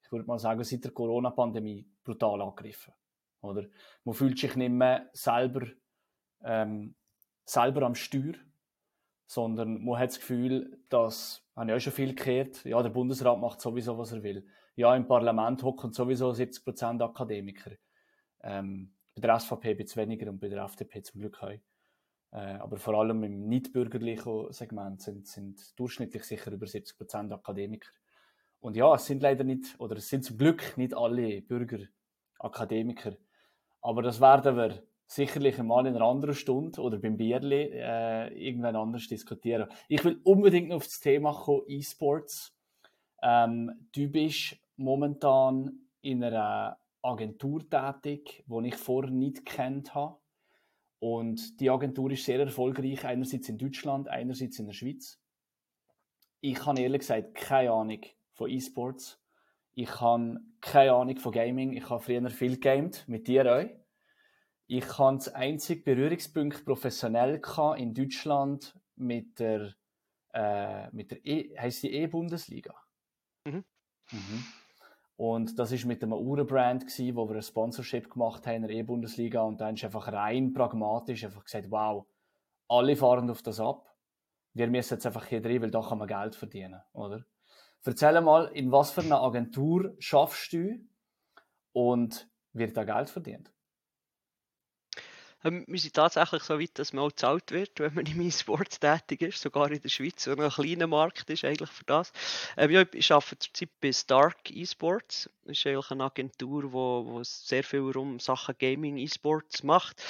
ich würde mal sagen, seit der Corona-Pandemie brutal angegriffen. Oder? Man fühlt sich nicht mehr selber, ähm, selber am Steuer, sondern man hat das Gefühl, dass habe ich auch schon viel gehört, ja, der Bundesrat macht sowieso, was er will. Ja, im Parlament hocken sowieso 70% Akademiker. Ähm, bei der SVP ein bisschen weniger und bei der FDP zum Glück auch. Äh, aber vor allem im nicht-bürgerlichen Segment sind, sind durchschnittlich sicher über 70% Akademiker. Und ja, es sind leider nicht, oder es sind zum Glück nicht alle Bürger Akademiker. Aber das werden wir sicherlich einmal in einer anderen Stunde oder beim Bierli äh, irgendwann anders diskutieren. Ich will unbedingt noch auf das Thema kommen, E-Sports. Ähm, du bist momentan in einer Agentur tätig, die ich vorher nicht kennt habe. Und die Agentur ist sehr erfolgreich, einerseits in Deutschland, einerseits in der Schweiz. Ich habe ehrlich gesagt keine Ahnung von E-Sports. Ich habe keine Ahnung von Gaming. Ich habe früher viel gamed, mit dir auch. Ich habe das einzige Berührungspunkt professionell in Deutschland mit der, äh, mit der e, heißt die E-Bundesliga. Mhm. Mhm. Und das ist mit einem Uhrenbrand gsi, wo wir ein Sponsorship gemacht haben in der E-Bundesliga und dann ist einfach rein pragmatisch einfach gesagt, wow, alle fahren auf das ab. Wir müssen jetzt einfach hier drin, weil da kann man Geld verdienen, oder? Erzähl mal, in was für einer Agentur schaffst du und wird da Geld verdient? Ähm, wir sind tatsächlich so weit, dass man auch gezahlt wird, wenn man im E-Sports tätig ist, sogar in der Schweiz, wo noch ein kleiner Markt ist eigentlich für das. Ähm, ja, ich arbeite zurzeit bei Stark E-Sports. Das ist eigentlich eine Agentur, wo, wo sehr viel um Sachen Gaming, E-Sports macht.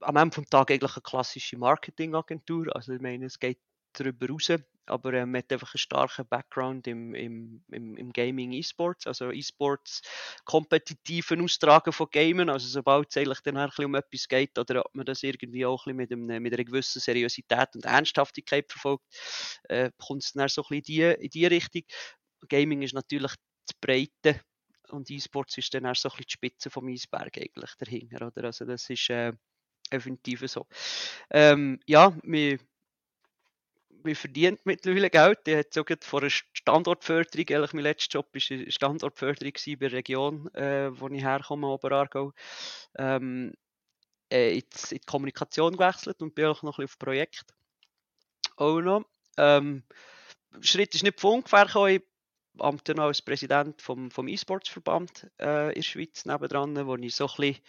Am Ende des Tages eigentlich eine klassische Marketingagentur. Also ich meine, es geht darüber raus, aber ähm, man hat einfach einen starken Background im, im, im, im Gaming E-Sports, also E-Sports kompetitiven Austragen von Gamen, also sobald es eigentlich dann ein bisschen um etwas geht oder ob man das irgendwie auch ein bisschen mit, einem, mit einer gewissen Seriosität und Ernsthaftigkeit verfolgt, äh, kommt es dann so ein bisschen die, in die Richtung. Gaming ist natürlich das Breite und E-Sports ist dann auch so ein bisschen die Spitze vom Eisberg eigentlich dahinter, oder? Also das ist äh, definitiv so. Ähm, ja, wir wie verdient mittlerweile Geld. Die hat sogar vor einer Standortförderung, eigentlich mein letzter Job war eine Standortförderung bei der Region, äh, wo ich herkomme, Oberargau. Ähm, äh, in, die, in die Kommunikation gewechselt und bin auch noch ein bisschen auf Projekt. Auch noch. Ähm, Schritt ist nicht von ungefähr gekommen. Ich amte als Präsident vom, vom E-Sports-Verband äh, in der Schweiz nebendran, wo ich so ein bisschen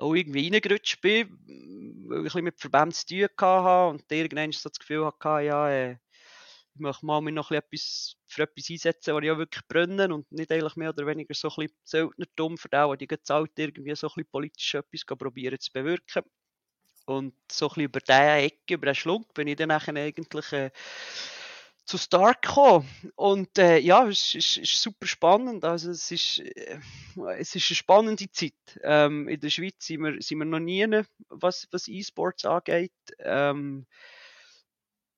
auch irgendwie reingerutscht bin, weil ich ein mit Verbänden zu tun hatte und irgendwann so das Gefühl hatte, ja, äh, ich möchte mal mich noch etwas, für etwas einsetzen, was ich auch wirklich brenne und nicht eigentlich mehr oder weniger so ein bisschen Söldnertum für den, die gezahlt irgendwie so ein bisschen politisch etwas probieren zu bewirken. Und so ein bisschen über diese Ecke, über den Schlund, bin ich dann eigentlich äh, zu Stark gekommen. Und äh, ja, es ist, ist, super spannend. Also es ist, äh, es ist eine spannende Zeit. Ähm, in der Schweiz sind wir, sind wir noch nie, was, was E-Sports angeht. Ähm,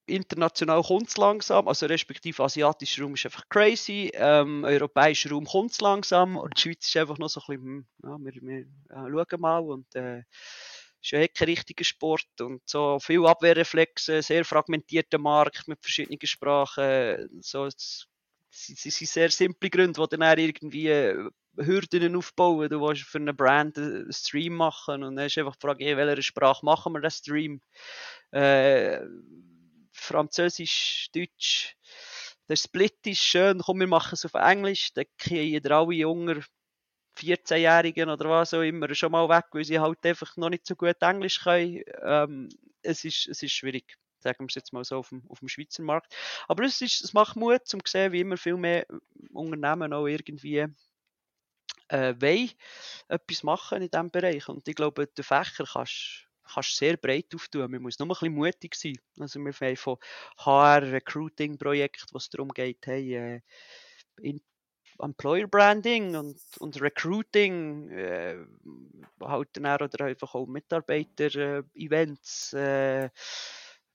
international kommt es langsam, also respektive asiatischer Raum ist einfach crazy, ähm, europäischer Raum kommt es langsam und die Schweiz ist einfach noch so ein bisschen, hm, ja, wir, wir schauen mal und äh, ist ja eh kein richtiger Sport und so viel Abwehrreflexe, sehr fragmentierter Markt mit verschiedenen Sprachen, so sie sind sehr simple Gründe, die dann irgendwie äh, Hürden aufbauen. Du willst für eine Brand einen Stream machen und dann ist einfach die Frage, in welcher Sprache machen wir den Stream? Äh, Französisch, Deutsch. Der Split ist schön, komm, wir machen es auf Englisch, dann kriegen alle Jünger 14-Jährigen oder was auch immer schon mal weg, weil sie halt einfach noch nicht so gut Englisch können. Ähm, es, ist, es ist schwierig, sagen wir es jetzt mal so auf dem, auf dem Schweizer Markt. Aber es, ist, es macht Mut, um zu sehen, wie immer viel mehr Unternehmen auch irgendwie äh, wollen, etwas machen in diesem Bereich. Und ich glaube, den Fächer kannst kannst sehr breit auftun. Man muss nur ein bisschen mutig sein. Also wir haben von HR-Recruiting-Projekten, was darum geht, hey, äh, Employer Branding und, und Recruiting, äh, halt dann oder einfach auch Mitarbeiter-Events, äh,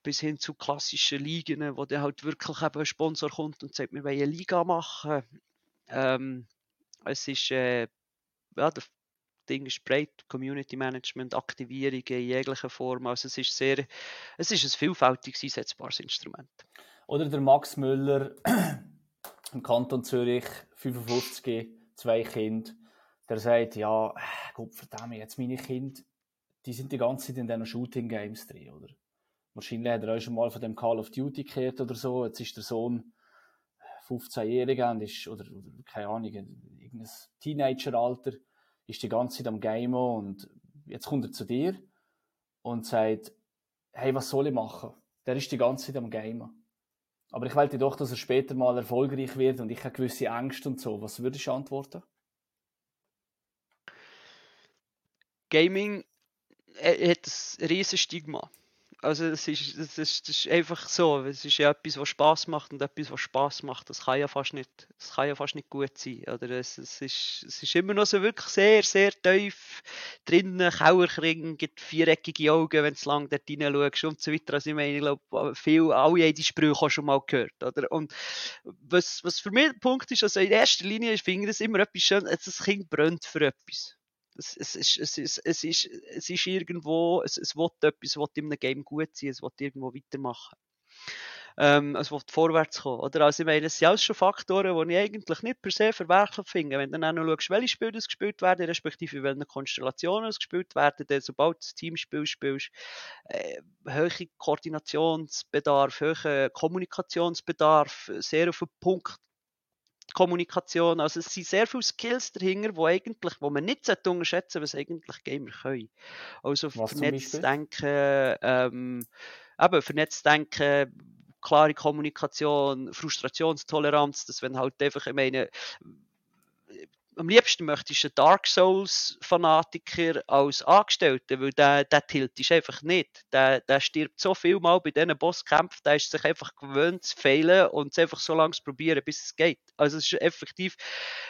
bis hin zu klassischen Ligen, wo dann halt wirklich eben ein Sponsor kommt und sagt, wir wollen eine Liga machen. Ähm, es ist, äh, ja, das Ding ist breit, Community Management, Aktivierungen in jeglicher Form, also es ist sehr, es ist ein vielfältig einsetzbares Instrument. Oder der Max Müller im Kanton Zürich, 55, zwei Kinder, der sagt, ja, Gott verdammt, jetzt meine Kinder, die sind die ganze Zeit in diesen Shooting Games drin, oder? Wahrscheinlich hat er auch schon mal von dem Call of Duty gehört oder so. Jetzt ist der Sohn 15-Jähriger und ist, oder, oder, keine Ahnung, irgendein Teenager-Alter, ist die ganze Zeit am Gamen und jetzt kommt er zu dir und sagt, hey, was soll ich machen? Der ist die ganze Zeit am Gamen. Aber ich wollte doch, dass er später mal erfolgreich wird und ich habe gewisse Ängste und so. Was würdest du antworten? Gaming äh, hat ein riesiges Stigma. Also es ist, es ist, das ist einfach so. Es ist ja etwas, was Spaß macht und etwas, was Spaß macht, das kann ja fast nicht, das kann ja fast nicht gut sein. Oder es, es, ist, es ist immer noch so wirklich sehr, sehr tief drinnen, Kauerkring, gibt viereckige Augen, wenn du lang dort reinschaust und so weiter. Also ich meine, ich glaube, viel, alle diese Sprüche hast schon mal gehört. Oder? Und was, was für mich der Punkt ist, also in erster Linie, ich finde das immer etwas schön, das Kind brennt für etwas. Es, es, ist, es, ist, es, ist, es ist irgendwo, es, es will etwas, es will in einem Game gut sein, es will irgendwo weitermachen. Ähm, es will vorwärts kommen. Oder? Also ich meine, es sind alles schon Faktoren, die ich eigentlich nicht per se verwerflich finde. Wenn du dann auch noch schaust, welche Spiele gespielt werden, respektive in welchen Konstellationen es gespielt werden, dann, sobald das Teamspiel spielst, äh, hohe Koordinationsbedarf, hoher Kommunikationsbedarf, sehr auf den Punkt Kommunikation. Also es sind sehr viele Skills dahinter, wo eigentlich, wo man nicht unterschätzen sollte, was eigentlich Gamer können. Also vernetztes Denken, ähm, eben vernetztes Denken, klare Kommunikation, Frustrationstoleranz, dass wenn halt einfach, ich meine, am liebsten möchtest du einen Dark Souls Fanatiker als Angestellten, weil der, der Tilt ist einfach nicht. Der, der stirbt so viel mal bei diesen Bosskämpfen, der ist sich einfach gewöhnt zu fehlen und es einfach so lange zu probieren, bis es geht. Also es ist effektiv,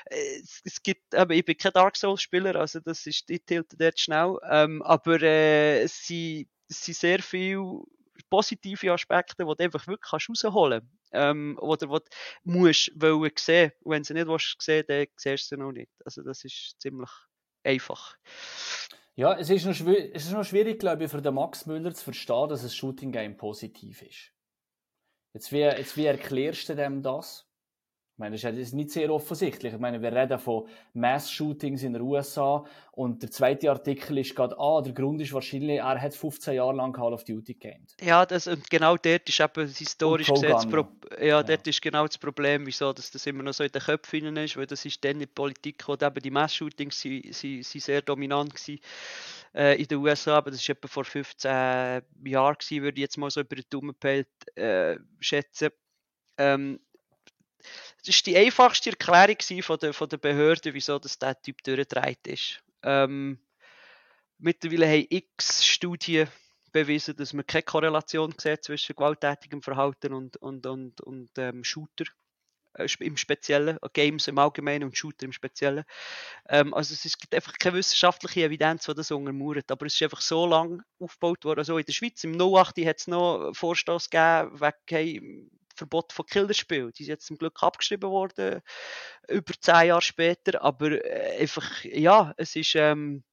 äh, es, es gibt, aber ich bin kein Dark Souls Spieler, also das ist, die tiltet dort schnell, ähm, aber äh, es sind sehr viele positive Aspekte, die du einfach wirklich rausholen kannst. Ähm, oder was musst wollen sehen. Und wenn du sie nicht willst, sehen dann siehst du sie noch nicht. Also das ist ziemlich einfach. Ja, es ist, noch es ist noch schwierig, glaube ich, für den Max Müller zu verstehen, dass ein Shooting Game positiv ist. Jetzt wie, jetzt, wie erklärst du dem das? Ich meine, das ist nicht sehr offensichtlich. Ich meine, wir reden von Mass-Shootings in den USA und der zweite Artikel ist gerade, ah, der Grund ist wahrscheinlich, er hat 15 Jahre lang Call of Duty gamed. Ja, das, und genau dort ist eben historisch gesehen, das Pro ja, ja, ist genau das Problem, wieso dass das immer noch so in den Köpfen ist, weil das ist dann in der Politik, wo eben die Mass-Shootings sind, sind, sind sehr dominant gewesen äh, in den USA, aber das war etwa vor 15 Jahren gewesen, würde ich jetzt mal so über den Daumen äh, schätzen. Ähm, war die einfachste Erklärung von der, von der Behörde, wieso das der Typ durchgedreht ist. Ähm, mittlerweile haben x Studien bewiesen, dass man keine Korrelation sieht zwischen gewalttätigem Verhalten und, und, und, und ähm, Shooter äh, im Speziellen, äh, Games im Allgemeinen und Shooter im Speziellen. Ähm, also es gibt einfach keine wissenschaftliche Evidenz, die das untermauert, aber es ist einfach so lange aufgebaut worden. Also in der Schweiz, im 08 hat es noch Vorstoß gegeben, wegen Verbot von Killerspielen. Die sind jetzt zum Glück abgeschrieben worden, über zehn Jahre später. Aber äh, einfach, ja, es ist, ähm,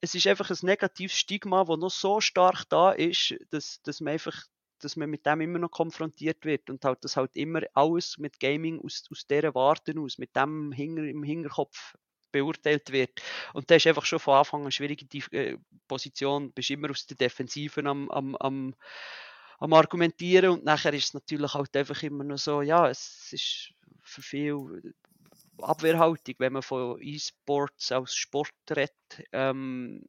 es ist einfach ein negatives Stigma, das noch so stark da ist, dass, dass man einfach dass man mit dem immer noch konfrontiert wird und halt, dass halt immer alles mit Gaming aus, aus dieser Warte aus, mit dem Hinger, im Hinterkopf beurteilt wird. Und das ist einfach schon von Anfang an eine schwierige äh, Position, bist immer aus der Defensive am, am, am am Argumentieren und nachher ist es natürlich halt einfach immer noch so, ja, es ist für viel Abwehrhaltung, wenn man von E-Sports als Sport redet, ähm,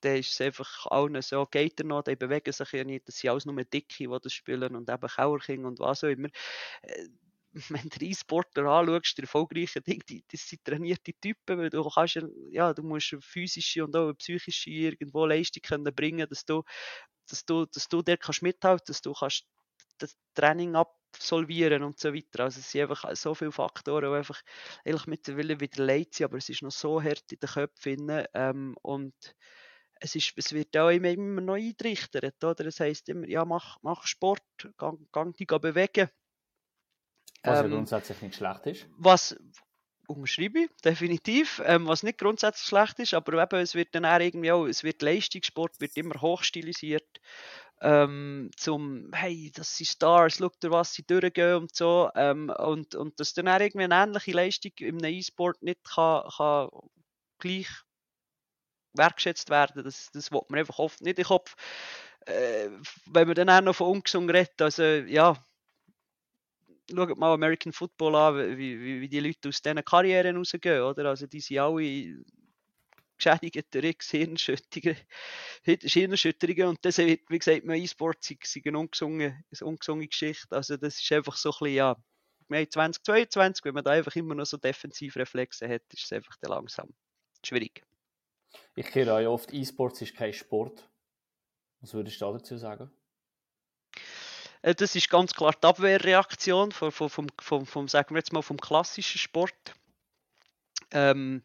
dann ist es einfach allen so, geht er noch, die bewegen sich ja nicht, das sind alles nur Dicke, die das spielen und eben Kauerking und was auch immer. Äh, wenn du E-Sportler anschaust, die erfolgreichen Dinge, die, das sind trainierte Typen, weil du kannst ja, du musst physische und auch psychische irgendwo Leistung können bringen, dass du dass du, dass du dort kannst mithalten, dass du kannst das Training absolvieren und so weiter. Also es sind einfach so viele Faktoren, die einfach eigentlich mittlerweile wieder leid sind, aber es ist noch so hart in den Köpfen ähm, und es, ist, es wird auch immer, immer noch eingerichtet, oder? Das heisst immer, ja, mach, mach Sport, gang, gang dich bewegen. Was ähm, grundsätzlich nicht schlecht ist. Was, unterschreibe ich, definitiv. Ähm, was nicht grundsätzlich schlecht ist, aber eben, es wird dann auch irgendwie auch, es wird Leistungssport wird immer hochstilisiert. Ähm, zum, hey, das sind Stars, schau dir, was sie durchgehen und so. Ähm, und, und dass dann auch irgendwie eine ähnliche Leistung im E-Sport nicht kann, kann gleich wertgeschätzt werden. Das, das wird man einfach oft nicht in den Kopf. Äh, wenn man dann auch noch von ungesund redet, also ja, schaut mal American Football an, wie, wie, wie die Leute aus diesen Karrieren rausgehen, oder? Also die sind alle geschädigt durch Hirnerschütterungen und das wird, wie gesagt, mein E-Sport ist eine ungesungene, eine ungesungene Geschichte. Also das ist einfach so ein bisschen, ja, wir haben 2022, wenn man da einfach immer noch so Defensivreflexe hat, ist es einfach langsam schwierig. Ich höre ja oft, E-Sports ist kein Sport. Was würdest du dazu sagen? Äh, das ist ganz klar die Abwehrreaktion vom, vom, vom, vom, sagen wir jetzt mal, vom klassischen Sport. Ähm,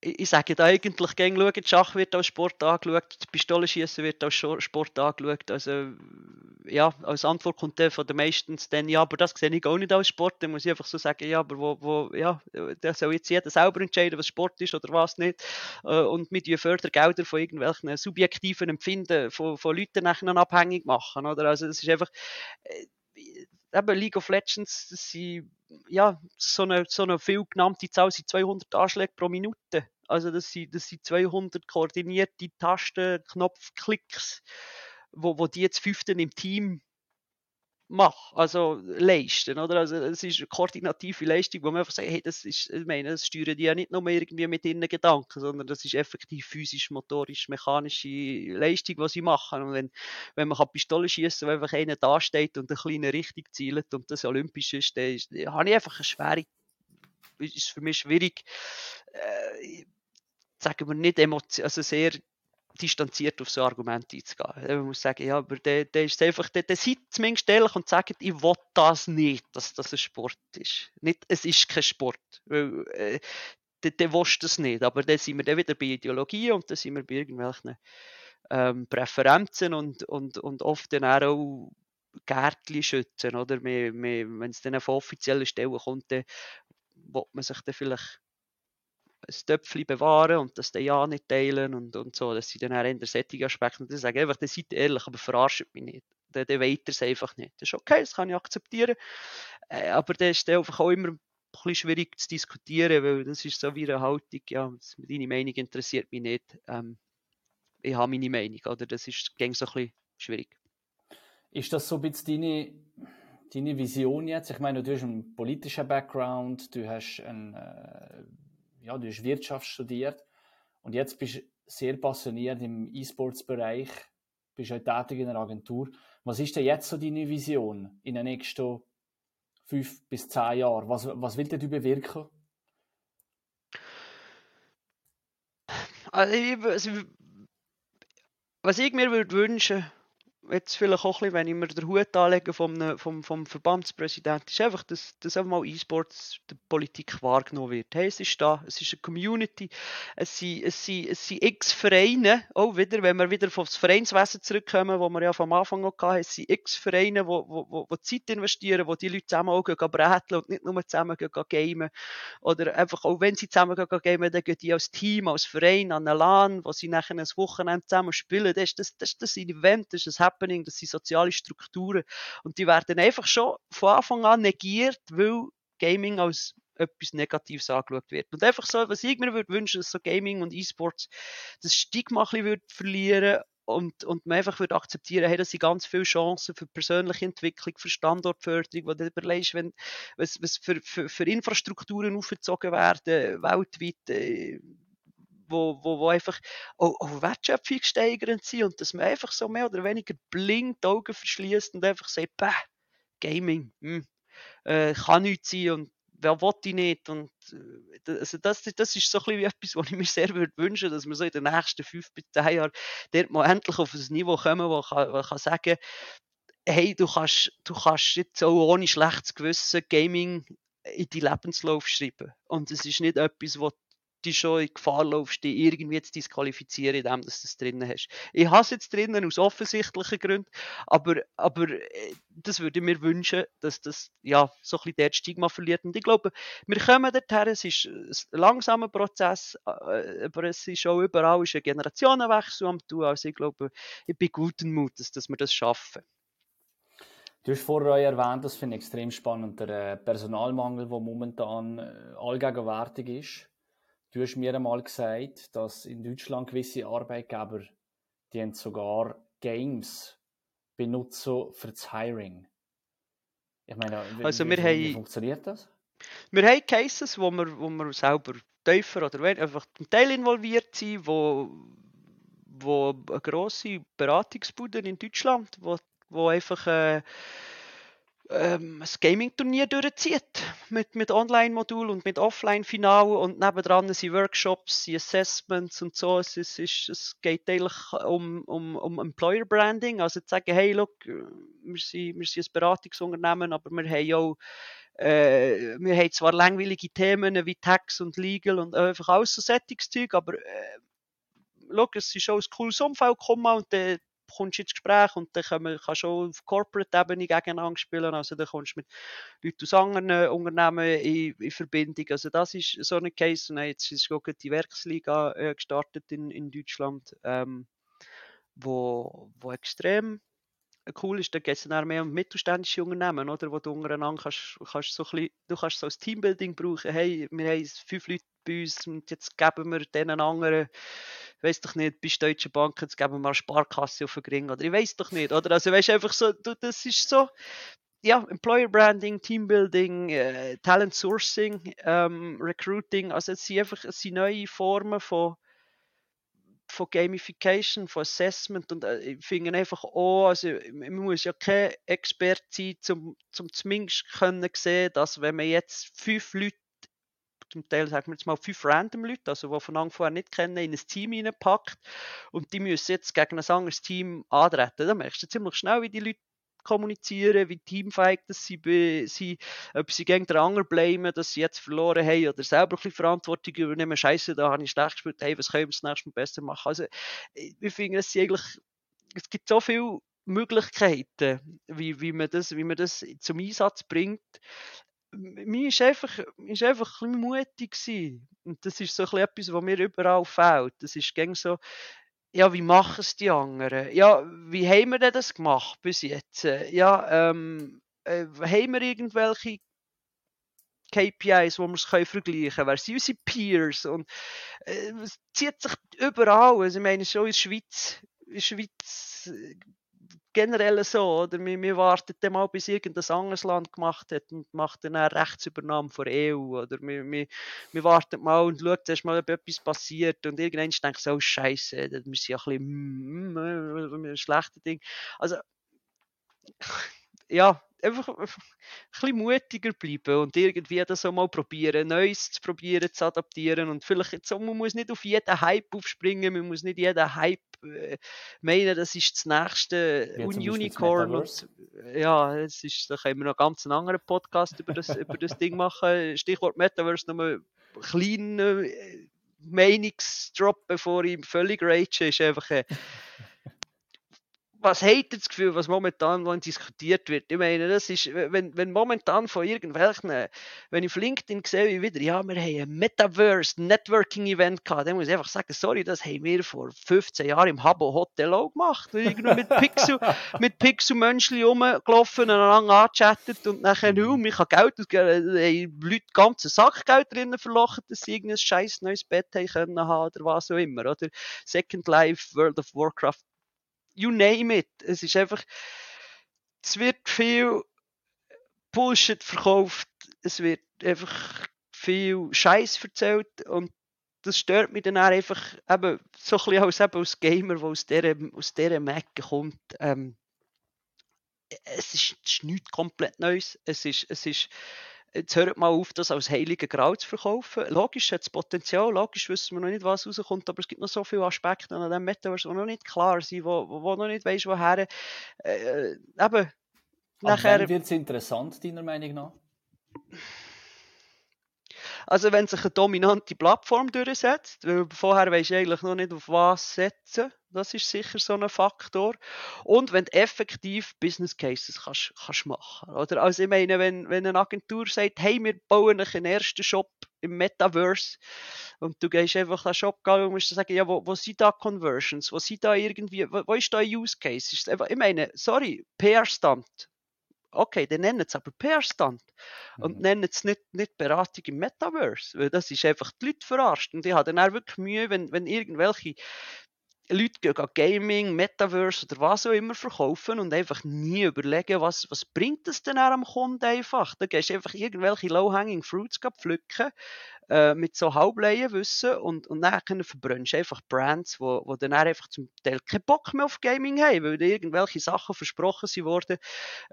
ich sage da eigentlich gern schauen, Schach wird als Sport angeschaut, Pistolenschießen wird als Sport angeschaut. Also ja, als Antwort kommt der von den meistens dann, ja, aber das sehe ich auch nicht als Sport. Dann muss ich einfach so sagen, ja, aber wo, wo ja, da soll jetzt jeder selber entscheiden, was Sport ist oder was nicht. Äh, und mit die Fördergelder von irgendwelchen subjektiven Empfinden von, von Leuten nachher abhängig machen. Oder? Also es ist einfach äh, eben League of Legends, das sind ja, so eine, so eine viel genannte Zahl sind 200 Anschläge pro Minute. Also das sind, das sind 200 koordinierte Tastenknopfklicks, wo, wo die jetzt fünften im Team mache, also leisten, oder? Also es ist eine koordinative Leistung, wo man einfach sagt, hey, das ist, ich meine, das steuern die ja nicht nur irgendwie mit ihren Gedanken, sondern das ist effektiv physisch, motorisch, mechanische Leistung, was sie machen. Und wenn, wenn man Pistole schießen, wo einfach einer da steht und eine kleine Richtung zielt und das olympisch ist, dann, ist, habe ich einfach eine schwere, ist für mich schwierig, äh, sagen wir nicht emotional, also sehr distanziert auf so Argumente einzugehen. Man muss sagen, ja, aber der, der ist einfach, der, der seid zumindest ehrlich und sagt, ich will das nicht, dass das ein Sport ist. Nicht, es ist kein Sport. Weil, äh, der, der willst das nicht. Aber dann sind wir dann wieder bei Ideologie und dann sind wir bei irgendwelchen ähm, Präferenzen und, und, und oft dann auch Gärtchen schützen? Wenn es dann von offiziellen Stellen kommt, dann will man sich dann vielleicht ein Töpfchen bewahren und das dann ja nicht teilen und, und so. Das sind dann auch eher solche Aspekte. Und ich sage einfach, dann seid ehrlich, aber verarscht mich nicht. Dann, dann weiter es einfach nicht. Das ist okay, das kann ich akzeptieren. Äh, aber das ist dann einfach auch immer ein bisschen schwierig zu diskutieren, weil das ist so wie eine Haltung, ja, deine Meinung interessiert mich nicht. Ähm, ich habe meine Meinung, oder? Das ist gäng so ein bisschen schwierig. Ist das so ein bisschen deine, deine Vision jetzt? Ich meine, du hast einen politischen Background, du hast einen äh, ja, du hast Wirtschaft studiert und jetzt bist du sehr passioniert im E-Sports-Bereich, bist auch tätig in einer Agentur. Was ist denn jetzt so deine Vision in den nächsten fünf bis zehn Jahren? Was, was willst du bewirken? Also, was ich mir würde wünschen jetzt vielleicht auch ein bisschen, wenn ich mir den Hut anlege vom, vom, vom Verbandspräsidenten, ist einfach, dass, dass einfach mal E-Sports der Politik wahrgenommen wird. Hey, es ist da, es ist eine Community, es sind, es sind, es sind x Vereine, auch wieder, wenn wir wieder aufs Vereinswesen zurückkommen, wo wir ja vom Anfang auch hatten, es sind x Vereine, wo, wo, wo, wo Zeit investieren, wo die Leute zusammen auch gehen, und nicht nur zusammen gehen, gamen. Oder einfach, auch wenn sie zusammen gehen, gamen, dann gehen die als Team, als Verein an eine LAN, wo sie nachher ein Wochenende zusammen spielen. Das ist das, das, das Event, das ist ein Happening, das sind soziale Strukturen. Und die werden einfach schon von Anfang an negiert, weil Gaming als etwas Negatives angeschaut wird. Und einfach so, was ich mir würde wünschen, dass so Gaming und E-Sports das Stigma ein bisschen verlieren und, und man einfach würde akzeptieren, hey, das sind ganz viele Chancen für persönliche Entwicklung, für Standortförderung, wo du überlegst, wenn, was, was für, für, für Infrastrukturen aufgezogen werden, weltweit, äh, wo, wo, wo einfach auch, auch wertschöpfungssteigernd sind und dass man einfach so mehr oder weniger blind die Augen verschließt und einfach sagt, bah, Gaming, hm, äh, kann nichts sein und wer will ich nicht und äh, also das, das ist so ein etwas, was ich mir sehr würde wünschen, dass wir so in den nächsten fünf bis zehn Jahren dort mal endlich auf ein Niveau kommen, wo kann, wo kann sagen, hey, du kannst, du kannst jetzt auch ohne schlechtes Gewissen Gaming in die Lebenslauf schreiben. Und es ist nicht etwas, was die schon in Gefahr laufst, dich irgendwie zu disqualifizieren, indem du das drinnen hast. Ich habe es jetzt drinnen aus offensichtlichen Gründen, aber, aber äh, das würde ich mir wünschen, dass das ja, so ein bisschen der Stigma verliert. Und ich glaube, wir kommen dorthin, es ist ein langsamer Prozess, äh, aber es ist auch überall ist ein Generationenwechsel am tun. Also ich glaube, ich bin guten Mutes, dass wir das schaffen. Du hast vorher erwähnt, dass für einen extrem spannender äh, Personalmangel, der momentan allgegenwärtig ist. Du hast mir einmal gesagt, dass in Deutschland gewisse Arbeitgeber, die haben sogar Games benutzen für das Hiring. Ich meine, wie, also wir wie, haben, wie funktioniert das? Wir haben Cases, wo wir, wo wir selber tiefer oder weniger einfach zum Teil involviert sind, wo, wo eine grosse Beratungsbude in Deutschland, wo, wo einfach äh, ähm, ein Gaming-Turnier durchzieht. Mit, mit Online-Modul und mit Offline-Final und nebendran sind Workshops, sind Assessments und so. Es, ist, es geht eigentlich um, um, um Employer-Branding. Also zu sagen, hey, look, wir sind, wir sind ein Beratungsunternehmen, aber wir haben auch äh, wir haben zwar langweilige Themen wie Tax und Legal und einfach alles so Sättigungszeug, aber äh, schau, es ist schon ein cooles Umfeld gekommen und dann kommst du ins Gespräch und dann kann man kann schon auf Corporate-Ebene gegeneinander spielen. Also dann kommst du mit Leuten aus anderen Unternehmen in, in Verbindung. Also das ist so ein Case. Und jetzt ist auch die Werksliga äh, gestartet in, in Deutschland, ähm, wo, wo extrem cool ist, da geht es dann mehr um mittelständische Unternehmen, oder, wo du untereinander kannst, kannst so ein bisschen, du kannst so ein Teambuilding brauchen, hey, wir haben fünf Leute bei uns und jetzt geben wir denen anderen, ich weiß doch nicht, bist Deutsche Bank, jetzt geben wir eine Sparkasse auf den Ring, oder? Ich weiß doch nicht, oder, also weißt einfach so, du, das ist so, ja, Employer Branding, Teambuilding, äh, Talent Sourcing, ähm, Recruiting, also es sind einfach es sind neue Formen von von Gamification, von Assessment und äh, ich finde einfach auch, also man muss ja kein Experte sein, um zum zumindest können sehen, dass wenn man jetzt fünf Leute zum Teil sagen wir jetzt mal fünf random Leute, also die von Anfang an nicht kennen, in ein Team reinpackt und die müssen jetzt gegen ein anderes Team antreten. Dann merkst du ziemlich schnell, wie die Leute kommunizieren, wie teamfähig sie sind, ob sie gegen den anderen bleiben, dass sie jetzt verloren haben oder selber ein bisschen Verantwortung übernehmen. Scheiße, da habe ich schlecht gespielt, hey, was können wir das nächste Mal besser machen? Also, ich finde, es eigentlich, es gibt so viele Möglichkeiten, wie, wie, man das, wie man das zum Einsatz bringt. Mir ist einfach, ist einfach ein mutig gewesen. Und das ist so etwas, was mir überall fehlt. Das ist gäng so, ja, wie machen es die anderen? Ja, wie haben wir denn das gemacht bis jetzt? Ja, ähm, äh, haben wir irgendwelche KPIs, wo wir es vergleichen können? Wer sind unsere Peers? Und äh, es zieht sich überall. Also, ich meine, schon in der Schweiz, in der Schweiz äh, generell so, oder? Wir, wir warten dann mal, bis irgendein anderes Land gemacht hat und macht dann eine Rechtsübernahme von der EU, oder? Wir, wir, wir warten mal und schauen erst mal, ob etwas passiert und irgendwann denkt so, oh, Scheiße, das ist ja ein bisschen mm, mm, ein schlechtes Ding. Also, ja, einfach ein bisschen mutiger bleiben und irgendwie das auch mal probieren, Neues zu probieren, zu adaptieren und vielleicht jetzt auch, man muss nicht auf jeden Hype aufspringen, man muss nicht jeden Hype äh, meinen, das ist das nächste ja, Unicorn und, ja, es ist, da können wir noch ganz einen anderen Podcast über das, über das Ding machen, Stichwort Metaverse, nochmal kleinen äh, Meinungsdrop, bevor ich völlig rage, ist einfach äh, was hat das Gefühl, was momentan diskutiert wird? Ich meine, das ist, wenn, wenn momentan von irgendwelchen, wenn ich auf LinkedIn sehe, wie wieder, ja, wir haben ein Metaverse Networking Event gehabt, dann muss ich einfach sagen, sorry, das haben wir vor 15 Jahren im Habbo Hotel auch gemacht. Irgendwo mit Pixel, mit Pixel Menschen rumgelaufen, aneinander angechattet und nachher, oh, ich kann Geld ausgeben, haben Leute ganzen Sack Geld drinnen verlochen, dass sie irgendein scheiß neues Bett haben können oder was auch immer, oder? Second Life, World of Warcraft you name it. Es ist einfach, es wird viel Bullshit verkauft, es wird einfach viel Scheiß erzählt und das stört mich dann auch einfach eben, so ein bisschen als, eben als Gamer, der aus dieser, aus dieser kommt. Ähm, es, ist, es ist nichts komplett Neues. Es ist, es ist jetzt hört mal auf, das als heiligen Grau zu verkaufen. Logisch hat es Potenzial, logisch wissen wir noch nicht, was rauskommt, aber es gibt noch so viele Aspekte an dem Metaverse, die noch nicht klar sind, wo, wo noch nicht weißt, woher. Äh, äh eben, nachher. wird es interessant, deiner Meinung nach? Also wenn sich eine dominante Plattform durchsetzt, weil vorher weisst du eigentlich noch nicht auf was setzen, das ist sicher so ein Faktor. Und wenn du effektiv Business Cases kannst, kannst machen. Oder? Also ich meine, wenn, wenn eine Agentur sagt, hey, wir bauen einen ersten Shop im Metaverse und du gehst einfach an den Shop gehen und musst sagen, ja, wo, wo sind da Conversions? Wo sind da irgendwie, wo, wo ist da ein Use Case? Ich meine, sorry, PR-Stand okay, dann nennen es aber PR-Stand und mhm. nennen es nicht, nicht Beratung im Metaverse, weil das ist einfach die Leute verarscht. Und ich habe dann auch wirklich Mühe, wenn, wenn irgendwelche Leute gehen Gaming, Metaverse oder was auch immer verkaufen und einfach nie überlegen, was, was bringt das denn am Kunden einfach. Da gehst du einfach irgendwelche low-hanging Fruits pflücken äh, mit so Halbleienwissen und, und dann verbrennst du einfach Brands, wo, wo dann einfach zum Teil keinen Bock mehr auf Gaming haben, weil irgendwelche Sachen versprochen sie wurden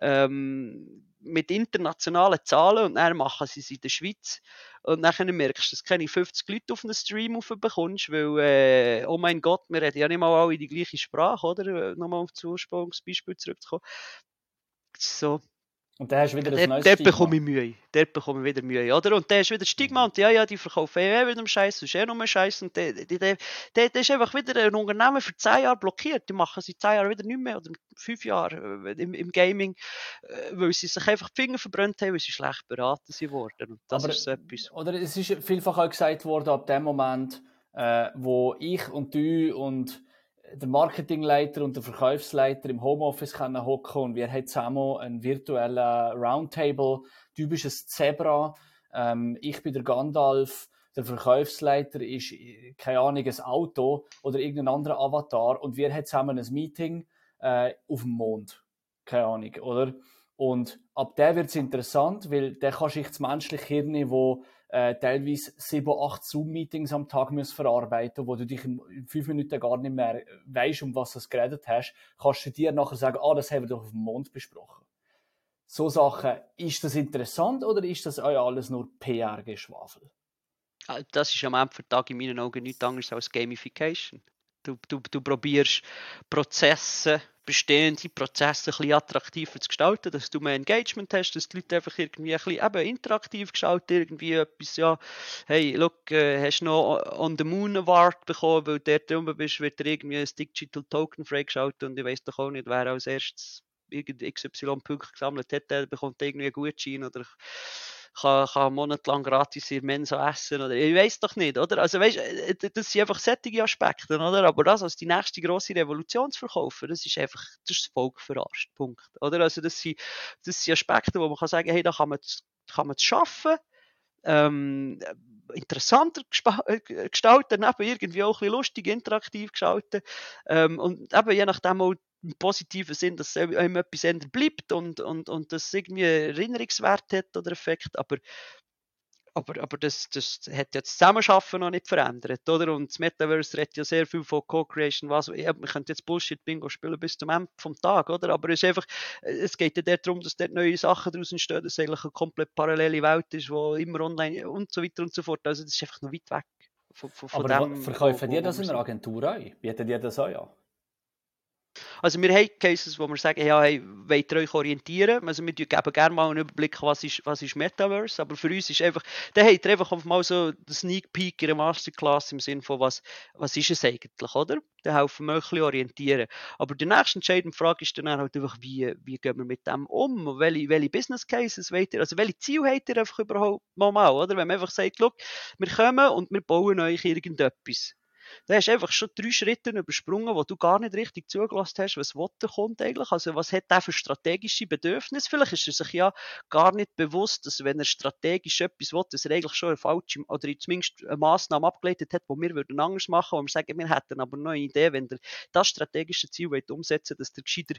ähm, mit internationalen Zahlen und dann machen sie sie in der Schweiz und dann merkst du, dass keine 50 Leute auf einen Stream bekommst, weil, äh, oh mein Gott, wir reden ja nicht mal alle die gleiche Sprache, oder? Nochmal auf das Ursprungsbeispiel zurückzukommen. So, und dann hast du wieder ein neues Dort bekomme ich Mühe. Dort bekomme ich wieder Mühe, oder? Und dann hast du wieder Stigma und ja, ja, die verkaufen eh wieder Scheiß, das ist eh nur Scheiß. Und der, der, der, der ist einfach wieder ein Unternehmen für 10 Jahre blockiert. Die machen seit 10 Jahren wieder nicht mehr oder 5 Jahre äh, im, im Gaming, äh, weil sie sich einfach die Finger verbrannt haben, weil sie schlecht beraten sind worden. Und das Aber, ist so etwas. Oder es ist vielfach auch gesagt worden, ab dem Moment, äh, wo ich und du und der Marketingleiter und der Verkaufsleiter im Homeoffice können hocken und wir haben zusammen einen virtuellen Roundtable. Ein Zebra, ähm, ich bin der Gandalf, der Verkaufsleiter ist, keine Ahnung, ein Auto oder irgendein anderer Avatar und wir haben zusammen ein Meeting äh, auf dem Mond. Keine Ahnung, oder? Und ab der wird es interessant, weil der kannst du das menschliche Hirn, wo äh, teilweise sieben, acht Zoom-Meetings am Tag musst verarbeiten, wo du dich in, fünf Minuten gar nicht mehr weißt, um was du geredet hast, kannst du dir nachher sagen, ah, das haben wir doch auf dem Mond besprochen. So Sachen, ist das interessant oder ist das euch alles nur PR-Geschwafel? Ah, das ist am Ende des Tages in meinen Augen nichts anderes als Gamification. Du, du, du probierst Prozesse bestehende Prozesse ein bisschen attraktiver zu gestalten, dass du mehr Engagement hast, dass die Leute einfach irgendwie ein bisschen eben interaktiv gestalten, irgendwie etwas, ja, hey, look, äh, hast du noch On the Moon Award bekommen, weil dort drüben bist, wird dir irgendwie ein Digital Token freigeschaltet und ich weiß doch auch nicht, wer als erstes irgendein XY-Punkt gesammelt hat, der bekommt irgendwie einen Gutschein oder kann, kann monatelang gratis in Mensa essen oder ich weiß doch nicht, oder? Also weißt, äh, das sind einfach sättige Aspekte, oder? Aber das als die nächste große Revolution zu verkaufen, das ist einfach, das Volk verarscht, Punkt, oder? Also das sind, das sind Aspekte, wo man kann sagen, hey, da kann man, kann man es schaffen, ähm, interessanter äh, gestalten, eben irgendwie auch ein lustig, interaktiv gestalten ähm, und eben je nachdem auch im positiven Sinn, dass einem etwas ändert bleibt und, und, und das irgendwie Erinnerungswert hat oder Effekt, aber aber, aber das, das hat ja das Zusammenschaffen noch nicht verändert, oder? Und das Metaverse redet ja sehr viel von Co-Creation, was, ja, man könnte jetzt Bullshit-Bingo spielen bis zum Ende vom Tag, oder? Aber es ist einfach, es geht ja darum, dass dort neue Sachen daraus entstehen, dass es eigentlich eine komplett parallele Welt ist, wo immer online und so weiter und so fort. Also das ist einfach noch weit weg von, von, von aber dem. Verkaufen die das in einer Agentur auch? Bietet die das auch an? Also wir haben Cases, wo wir sagen, ja, hey, wollt ihr euch orientieren? Also wir geben gerne mal einen Überblick, was ist, was ist Metaverse, aber für uns ist einfach, da habt ihr einfach mal so den Sneak Peek in der Masterclass im Sinne von, was, was ist es eigentlich, oder? Da helfen wir ein orientieren. Aber die nächste entscheidende Frage ist dann halt einfach, wie, wie gehen wir mit dem um? Welche, welche Business Cases wollt ihr, also welche Ziele habt ihr einfach überhaupt mal, oder? Wenn man einfach sagt, look, wir kommen und wir bauen euch irgendetwas da hast du einfach schon drei Schritte übersprungen, wo du gar nicht richtig zugelassen hast, was Wotte kommt eigentlich. Also was hat der für strategische Bedürfnisse? Vielleicht ist er sich ja gar nicht bewusst, dass wenn er strategisch etwas will, dass er eigentlich schon eine falsche oder zumindest eine Massnahme abgeleitet hat, wo wir würden anders machen, wo wir sagen, wir hätten aber noch eine Idee, wenn der das strategische Ziel umsetzen dass der gescheiter,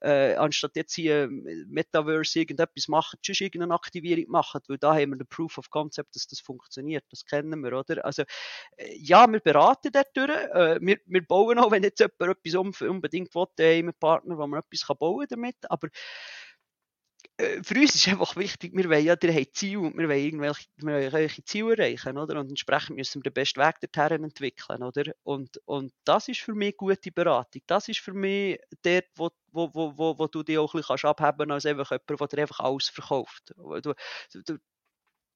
äh, anstatt jetzt hier Metaverse irgendetwas macht, schon irgendeine Aktivierung macht, weil da haben wir den Proof of Concept, dass das funktioniert. Das kennen wir, oder? Also, äh, ja, wir beraten dort durch. Äh, wir, wir bauen auch, wenn jetzt jemand etwas unbedingt will, äh, einen Partner, wo man etwas kann bauen damit. Aber äh, für uns ist einfach wichtig, wir wollen ja, ihr habt Ziele und wir wollen irgendwelche, wir wollen irgendwelche Ziele erreichen, oder? Und entsprechend müssen wir den besten Weg dorthin entwickeln, oder? Und, und das ist für mich gute Beratung. Das ist für mich dort, wo, wo, wo, wo, wo du dich auch ein bisschen abheben kannst, als einfach jemand, der dir einfach alles verkauft. Du, du,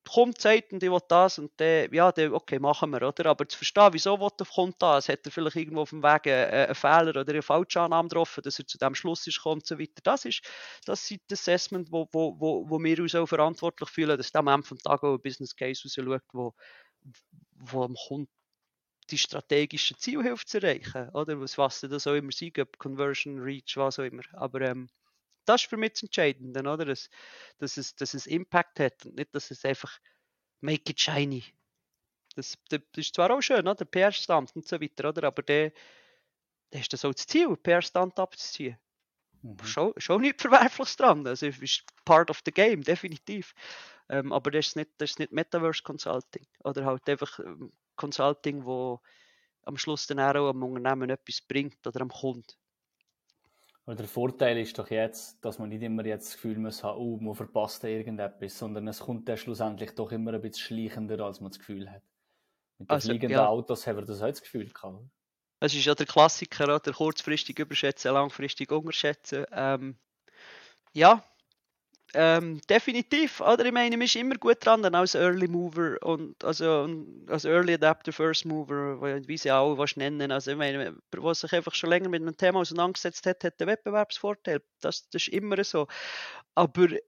kommt, sagt und ich will das und dann, ja, dann, okay, machen wir, oder? Aber zu verstehen, wieso will er, kommt das, hat er vielleicht irgendwo auf dem Weg einen, einen Fehler oder eine falsche Annahme getroffen, dass er zu dem Schluss ist kommt und so weiter. Das ist das das Assessment, wo, wo, wo, wo wir uns auch verantwortlich fühlen, dass am Ende des Tages auch ein Business Case rausschaut, wo, wo am Kunden die strategischen Ziele hilft zu erreichen, oder? Was, was das auch immer sein, ob Conversion, Reach, was auch immer. Aber ähm, das ist für mich das Entscheidende, oder? Dass, dass, es, dass es Impact hat und nicht, dass es einfach make it shiny. Das, das ist zwar auch schön, oder? PR-Stand und so weiter, oder? Aber der, der ist das auch das Ziel, PR-Stand abzuziehen. Mhm. Schon, schon nichts Verwerfliches dran. Also ist part of the game, definitiv. Ähm, aber das ist, nicht, das ist nicht Metaverse Consulting oder halt einfach ähm, Consulting, wo am Schluss dann auch am Unternehmen etwas bringt oder am Kunden. Aber der Vorteil ist doch jetzt, dass man nicht immer jetzt das Gefühl muss haben, oh, man verpasst irgendetwas, sondern es kommt dann schlussendlich doch immer ein bisschen schleichender, als man das Gefühl hat. Mit den also, fliegenden ja. Autos haben wir das auch das Gefühl gehabt. Es ist ja der Klassiker, oder? kurzfristig überschätzen, langfristig unterschätzen. Ähm, ja, ähm, definitiv, oder? Ich meine, man ist immer gut dran dann als Early Mover und also als Early Adapter, First Mover, wie sie auch was nennen. Also ich meine, wer sich einfach schon länger mit einem Thema auseinandergesetzt hat, hat einen Wettbewerbsvorteil. Das, das ist immer so. Aber äh,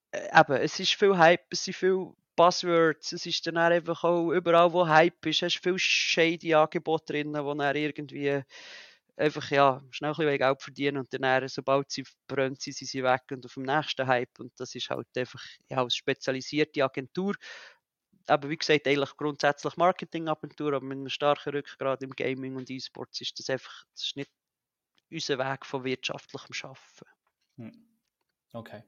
eben, es ist viel Hype, es sind viele Buzzwords, es ist dann einfach auch überall, wo Hype ist, hast du viel shady Angebote drin, wo dann irgendwie einfach ja, schnell ein bisschen Geld verdienen und dann, sobald sie brennt sind, sie weg und auf dem nächsten Hype. Und das ist halt einfach ja, als spezialisierte Agentur. Aber wie gesagt, eigentlich grundsätzlich Marketingagentur, aber mit einem starken Rückgrat im Gaming und E-Sports ist das einfach das ist nicht unser Weg von wirtschaftlichem Schaffen. Hm. Okay.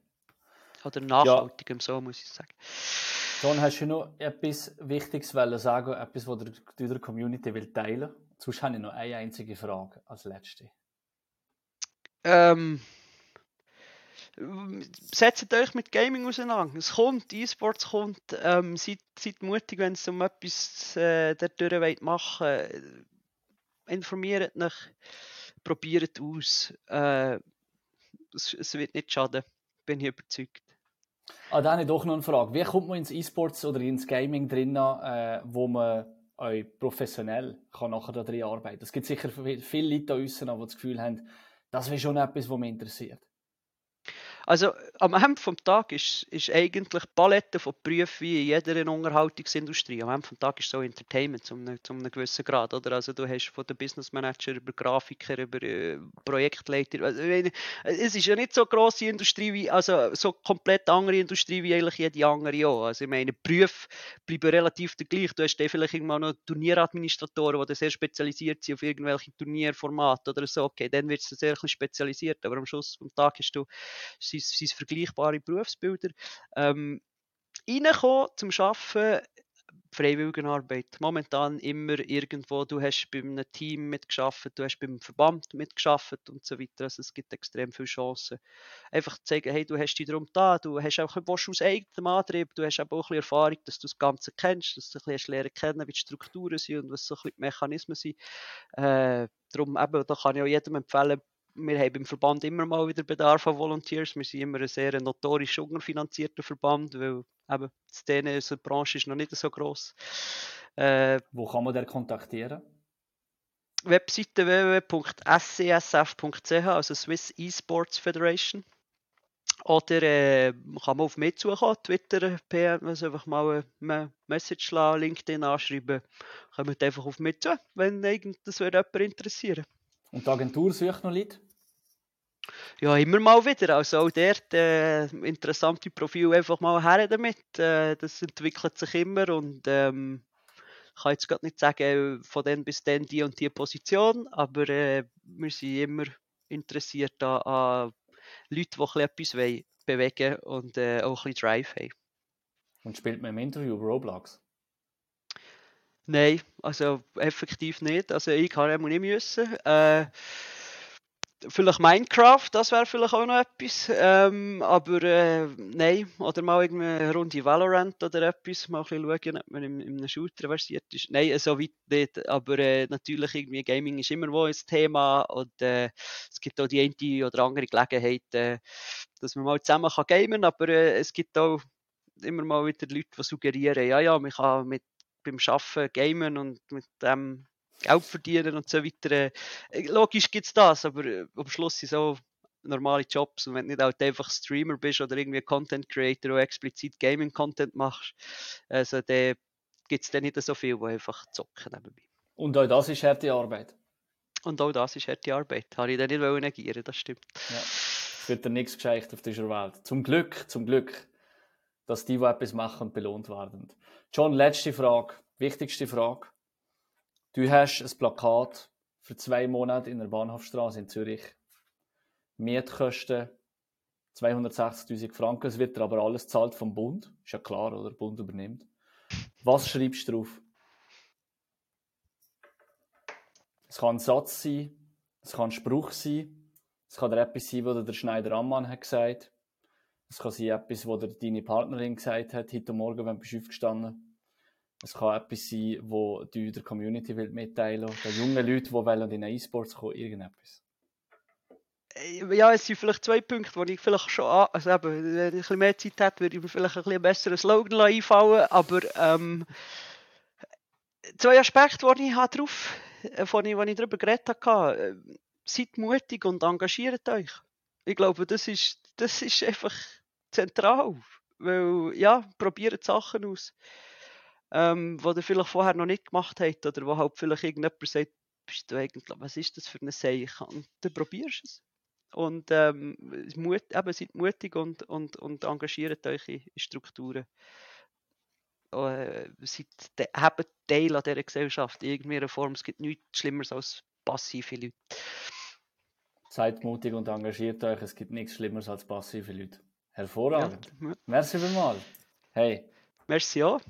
Oder nachhaltigem, ja. so muss ich sagen. John, hast du noch etwas Wichtiges sagen, etwas, was du der Community will teilen Sonst habe ich noch eine einzige Frage als letzte. Ähm, setzt euch mit Gaming auseinander. Es kommt, E-Sports kommt. Ähm, seid, seid mutig, wenn es um etwas äh, dadurch machen wollt. Informiert euch, probiert aus. Äh, es, es wird nicht schaden, bin ich überzeugt. Ah, dann habe ich doch noch eine Frage. Wie kommt man ins E-Sports oder ins Gaming drin, äh, wo man euch professionell kann nachher da drin arbeiten Es gibt sicher viele Leute da draussen, die das Gefühl haben, das wäre schon etwas, was mich interessiert. Also am Ende des Tages ist, ist eigentlich die Palette von Berufen wie in jeder Unterhaltungsindustrie. Am Ende des Tages ist so Entertainment zu einem, zu einem gewissen Grad. Oder? Also du hast von den Business Manager über Grafiker, über äh, Projektleiter. Also, es ist ja nicht so eine grosse Industrie, wie, also so komplett andere Industrie wie eigentlich jede andere auch. Also ich meine, Berufe bleiben relativ gleich. Du hast vielleicht irgendwann noch Turnieradministratoren, die sehr spezialisiert sind auf irgendwelche Turnierformate oder so. Okay, dann wird es sehr spezialisiert. Aber am Schluss des Tages hast du sind, vergleichbare Berufsbilder. Ähm, reinkommen zum Arbeiten, Freiwilligenarbeit. Momentan immer irgendwo, du hast bei einem Team mitgeschafft, du hast beim Verband mitgeschafft und so weiter. Also es gibt extrem viele Chancen. Einfach zu sagen, hey, du hast dich darum da, du hast auch aus eigenem Antrieb, du hast aber auch ein bisschen Erfahrung, dass du das Ganze kennst, dass du ein bisschen lernen kennen, wie die Strukturen sind und was so ein bisschen die Mechanismen sind. Äh, darum eben, da kann ich auch jedem empfehlen, wir haben im Verband immer mal wieder Bedarf an Volunteers. Wir sind immer ein sehr notorisch unterfinanzierter Verband, weil eben die Szene unserer Branche ist noch nicht so groß. Äh, Wo kann man den kontaktieren? Webseite www.scsf.ch, also Swiss Esports Federation. Oder äh, kann man auf mich zukommen, Twitter, PM, also einfach mal eine Message lassen, LinkedIn anschreiben. Kommt einfach auf mich zu, wenn das jemand interessieren Und die Agentur sucht noch Leute? Ja, immer mal wieder. Also auch dort äh, interessante Profile einfach mal her damit. Äh, das entwickelt sich immer und ähm, ich kann jetzt gerade nicht sagen, von dann bis dann die und die Position, aber äh, wir sind immer interessiert an, an Leuten, die etwas wollen, bewegen und äh, auch ein bisschen Drive haben. Und spielt man im Interview Roblox? Nein, also effektiv nicht. Also ich kann immer nicht müssen. Äh, vielleicht Minecraft, das wäre vielleicht auch noch etwas. Ähm, aber äh, nein, oder mal eine Runde Valorant oder etwas, mal ein bisschen schauen, ob man in, in einem Shooter versiert ist. Nein, so weit nicht. Aber äh, natürlich, irgendwie Gaming ist immer wo ein Thema und äh, es gibt auch die eine oder andere Gelegenheit, äh, dass man mal zusammen kann gamen kann, aber äh, es gibt auch immer mal wieder Leute, die suggerieren, ja, ja, man kann mit beim Arbeiten gamen und mit dem Geld verdienen und so weiter. Äh, logisch gibt es das, aber äh, am Schluss sind es auch normale Jobs und wenn du nicht halt einfach Streamer bist oder irgendwie Content Creator, der explizit Gaming-Content machst, also dann gibt es dann nicht so viel, die einfach zocken nebenbei. Und auch das ist harte Arbeit. Und auch das ist harte Arbeit. Habe ich dann nicht negieren das stimmt. Ja. Es wird dir nichts gescheicht auf dieser Welt. Zum Glück, zum Glück, dass die, die etwas machen, belohnt werden. John, letzte Frage, wichtigste Frage. Du hast ein Plakat für zwei Monate in der Bahnhofstraße in Zürich. Mietkosten 260.000 Franken. Es wird aber alles zahlt vom Bund. Ist ja klar, oder? Der Bund übernimmt. Was schreibst du drauf? Es kann ein Satz sein, es kann ein Spruch sein, es kann etwas sein, was der Schneider Ammann hat gesagt. Es kann sein etwas, was deine Partnerin gesagt hat, heute Morgen, wenn du aufgestanden Es kann etwas sein, was du der Community mitteilen willst, den jungen Leuten, die in E-Sports kommen, irgendetwas. Äh, ja, es sind vielleicht zwei Punkte, wo ich vielleicht schon, also eben, wenn ich ein bisschen mehr Zeit hätte, würde ich mir vielleicht ein bisschen besseren Slogan einfallen, aber ähm, zwei Aspekte, die ich drauf, äh, von ich, ich darüber geredet habe, äh, seid mutig und engagiert euch. Ich glaube, das ist, das ist einfach zentral, weil, ja, probiert Sachen aus, ähm, die ihr vielleicht vorher noch nicht gemacht habt, oder wo halt vielleicht irgendjemand sagt, bist du eigentlich, was ist das für eine Seich? Und dann probierst du es. Und ähm, Mut, eben, seid mutig und, und, und engagiert euch in, Strukturen. Äh, seid, habt Teil an dieser Gesellschaft in irgendeiner Form. Es gibt nichts Schlimmeres als passive Leute. Seid mutig und engagiert euch. Es gibt nichts Schlimmeres als passive Leute. Hervorragend. Ja. Merci vielmals. Hey. Merci auch.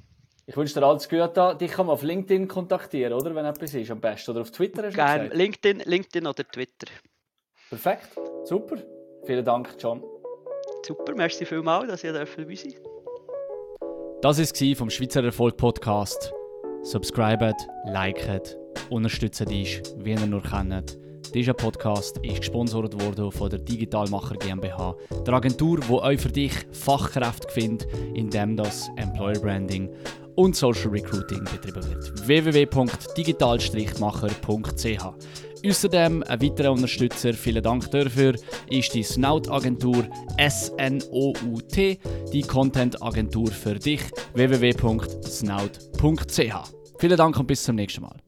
Ich wünsche dir alles Gute. Dich kann man auf LinkedIn kontaktieren, oder? Wenn etwas ist, am besten. Oder auf Twitter hast Gerne. LinkedIn, LinkedIn oder Twitter. Perfekt. Super. Vielen Dank, John. Super, merci vielmals, dass ihr dabei sein Das war es vom Schweizer Erfolg Podcast. Subscribet, liket, unterstützt uns, wie ihr nur kennt. Dieser Podcast ist gesponsert worden von der Digitalmacher GmbH, der Agentur, die euch für dich Fachkräfte findet, indem das Employer Branding und Social Recruiting betrieben wird. www.digital-macher.ch Außerdem ein weiterer Unterstützer, vielen Dank dafür, ist die Snout-Agentur SNOUT, die Content-Agentur für dich, www.snout.ch. Vielen Dank und bis zum nächsten Mal.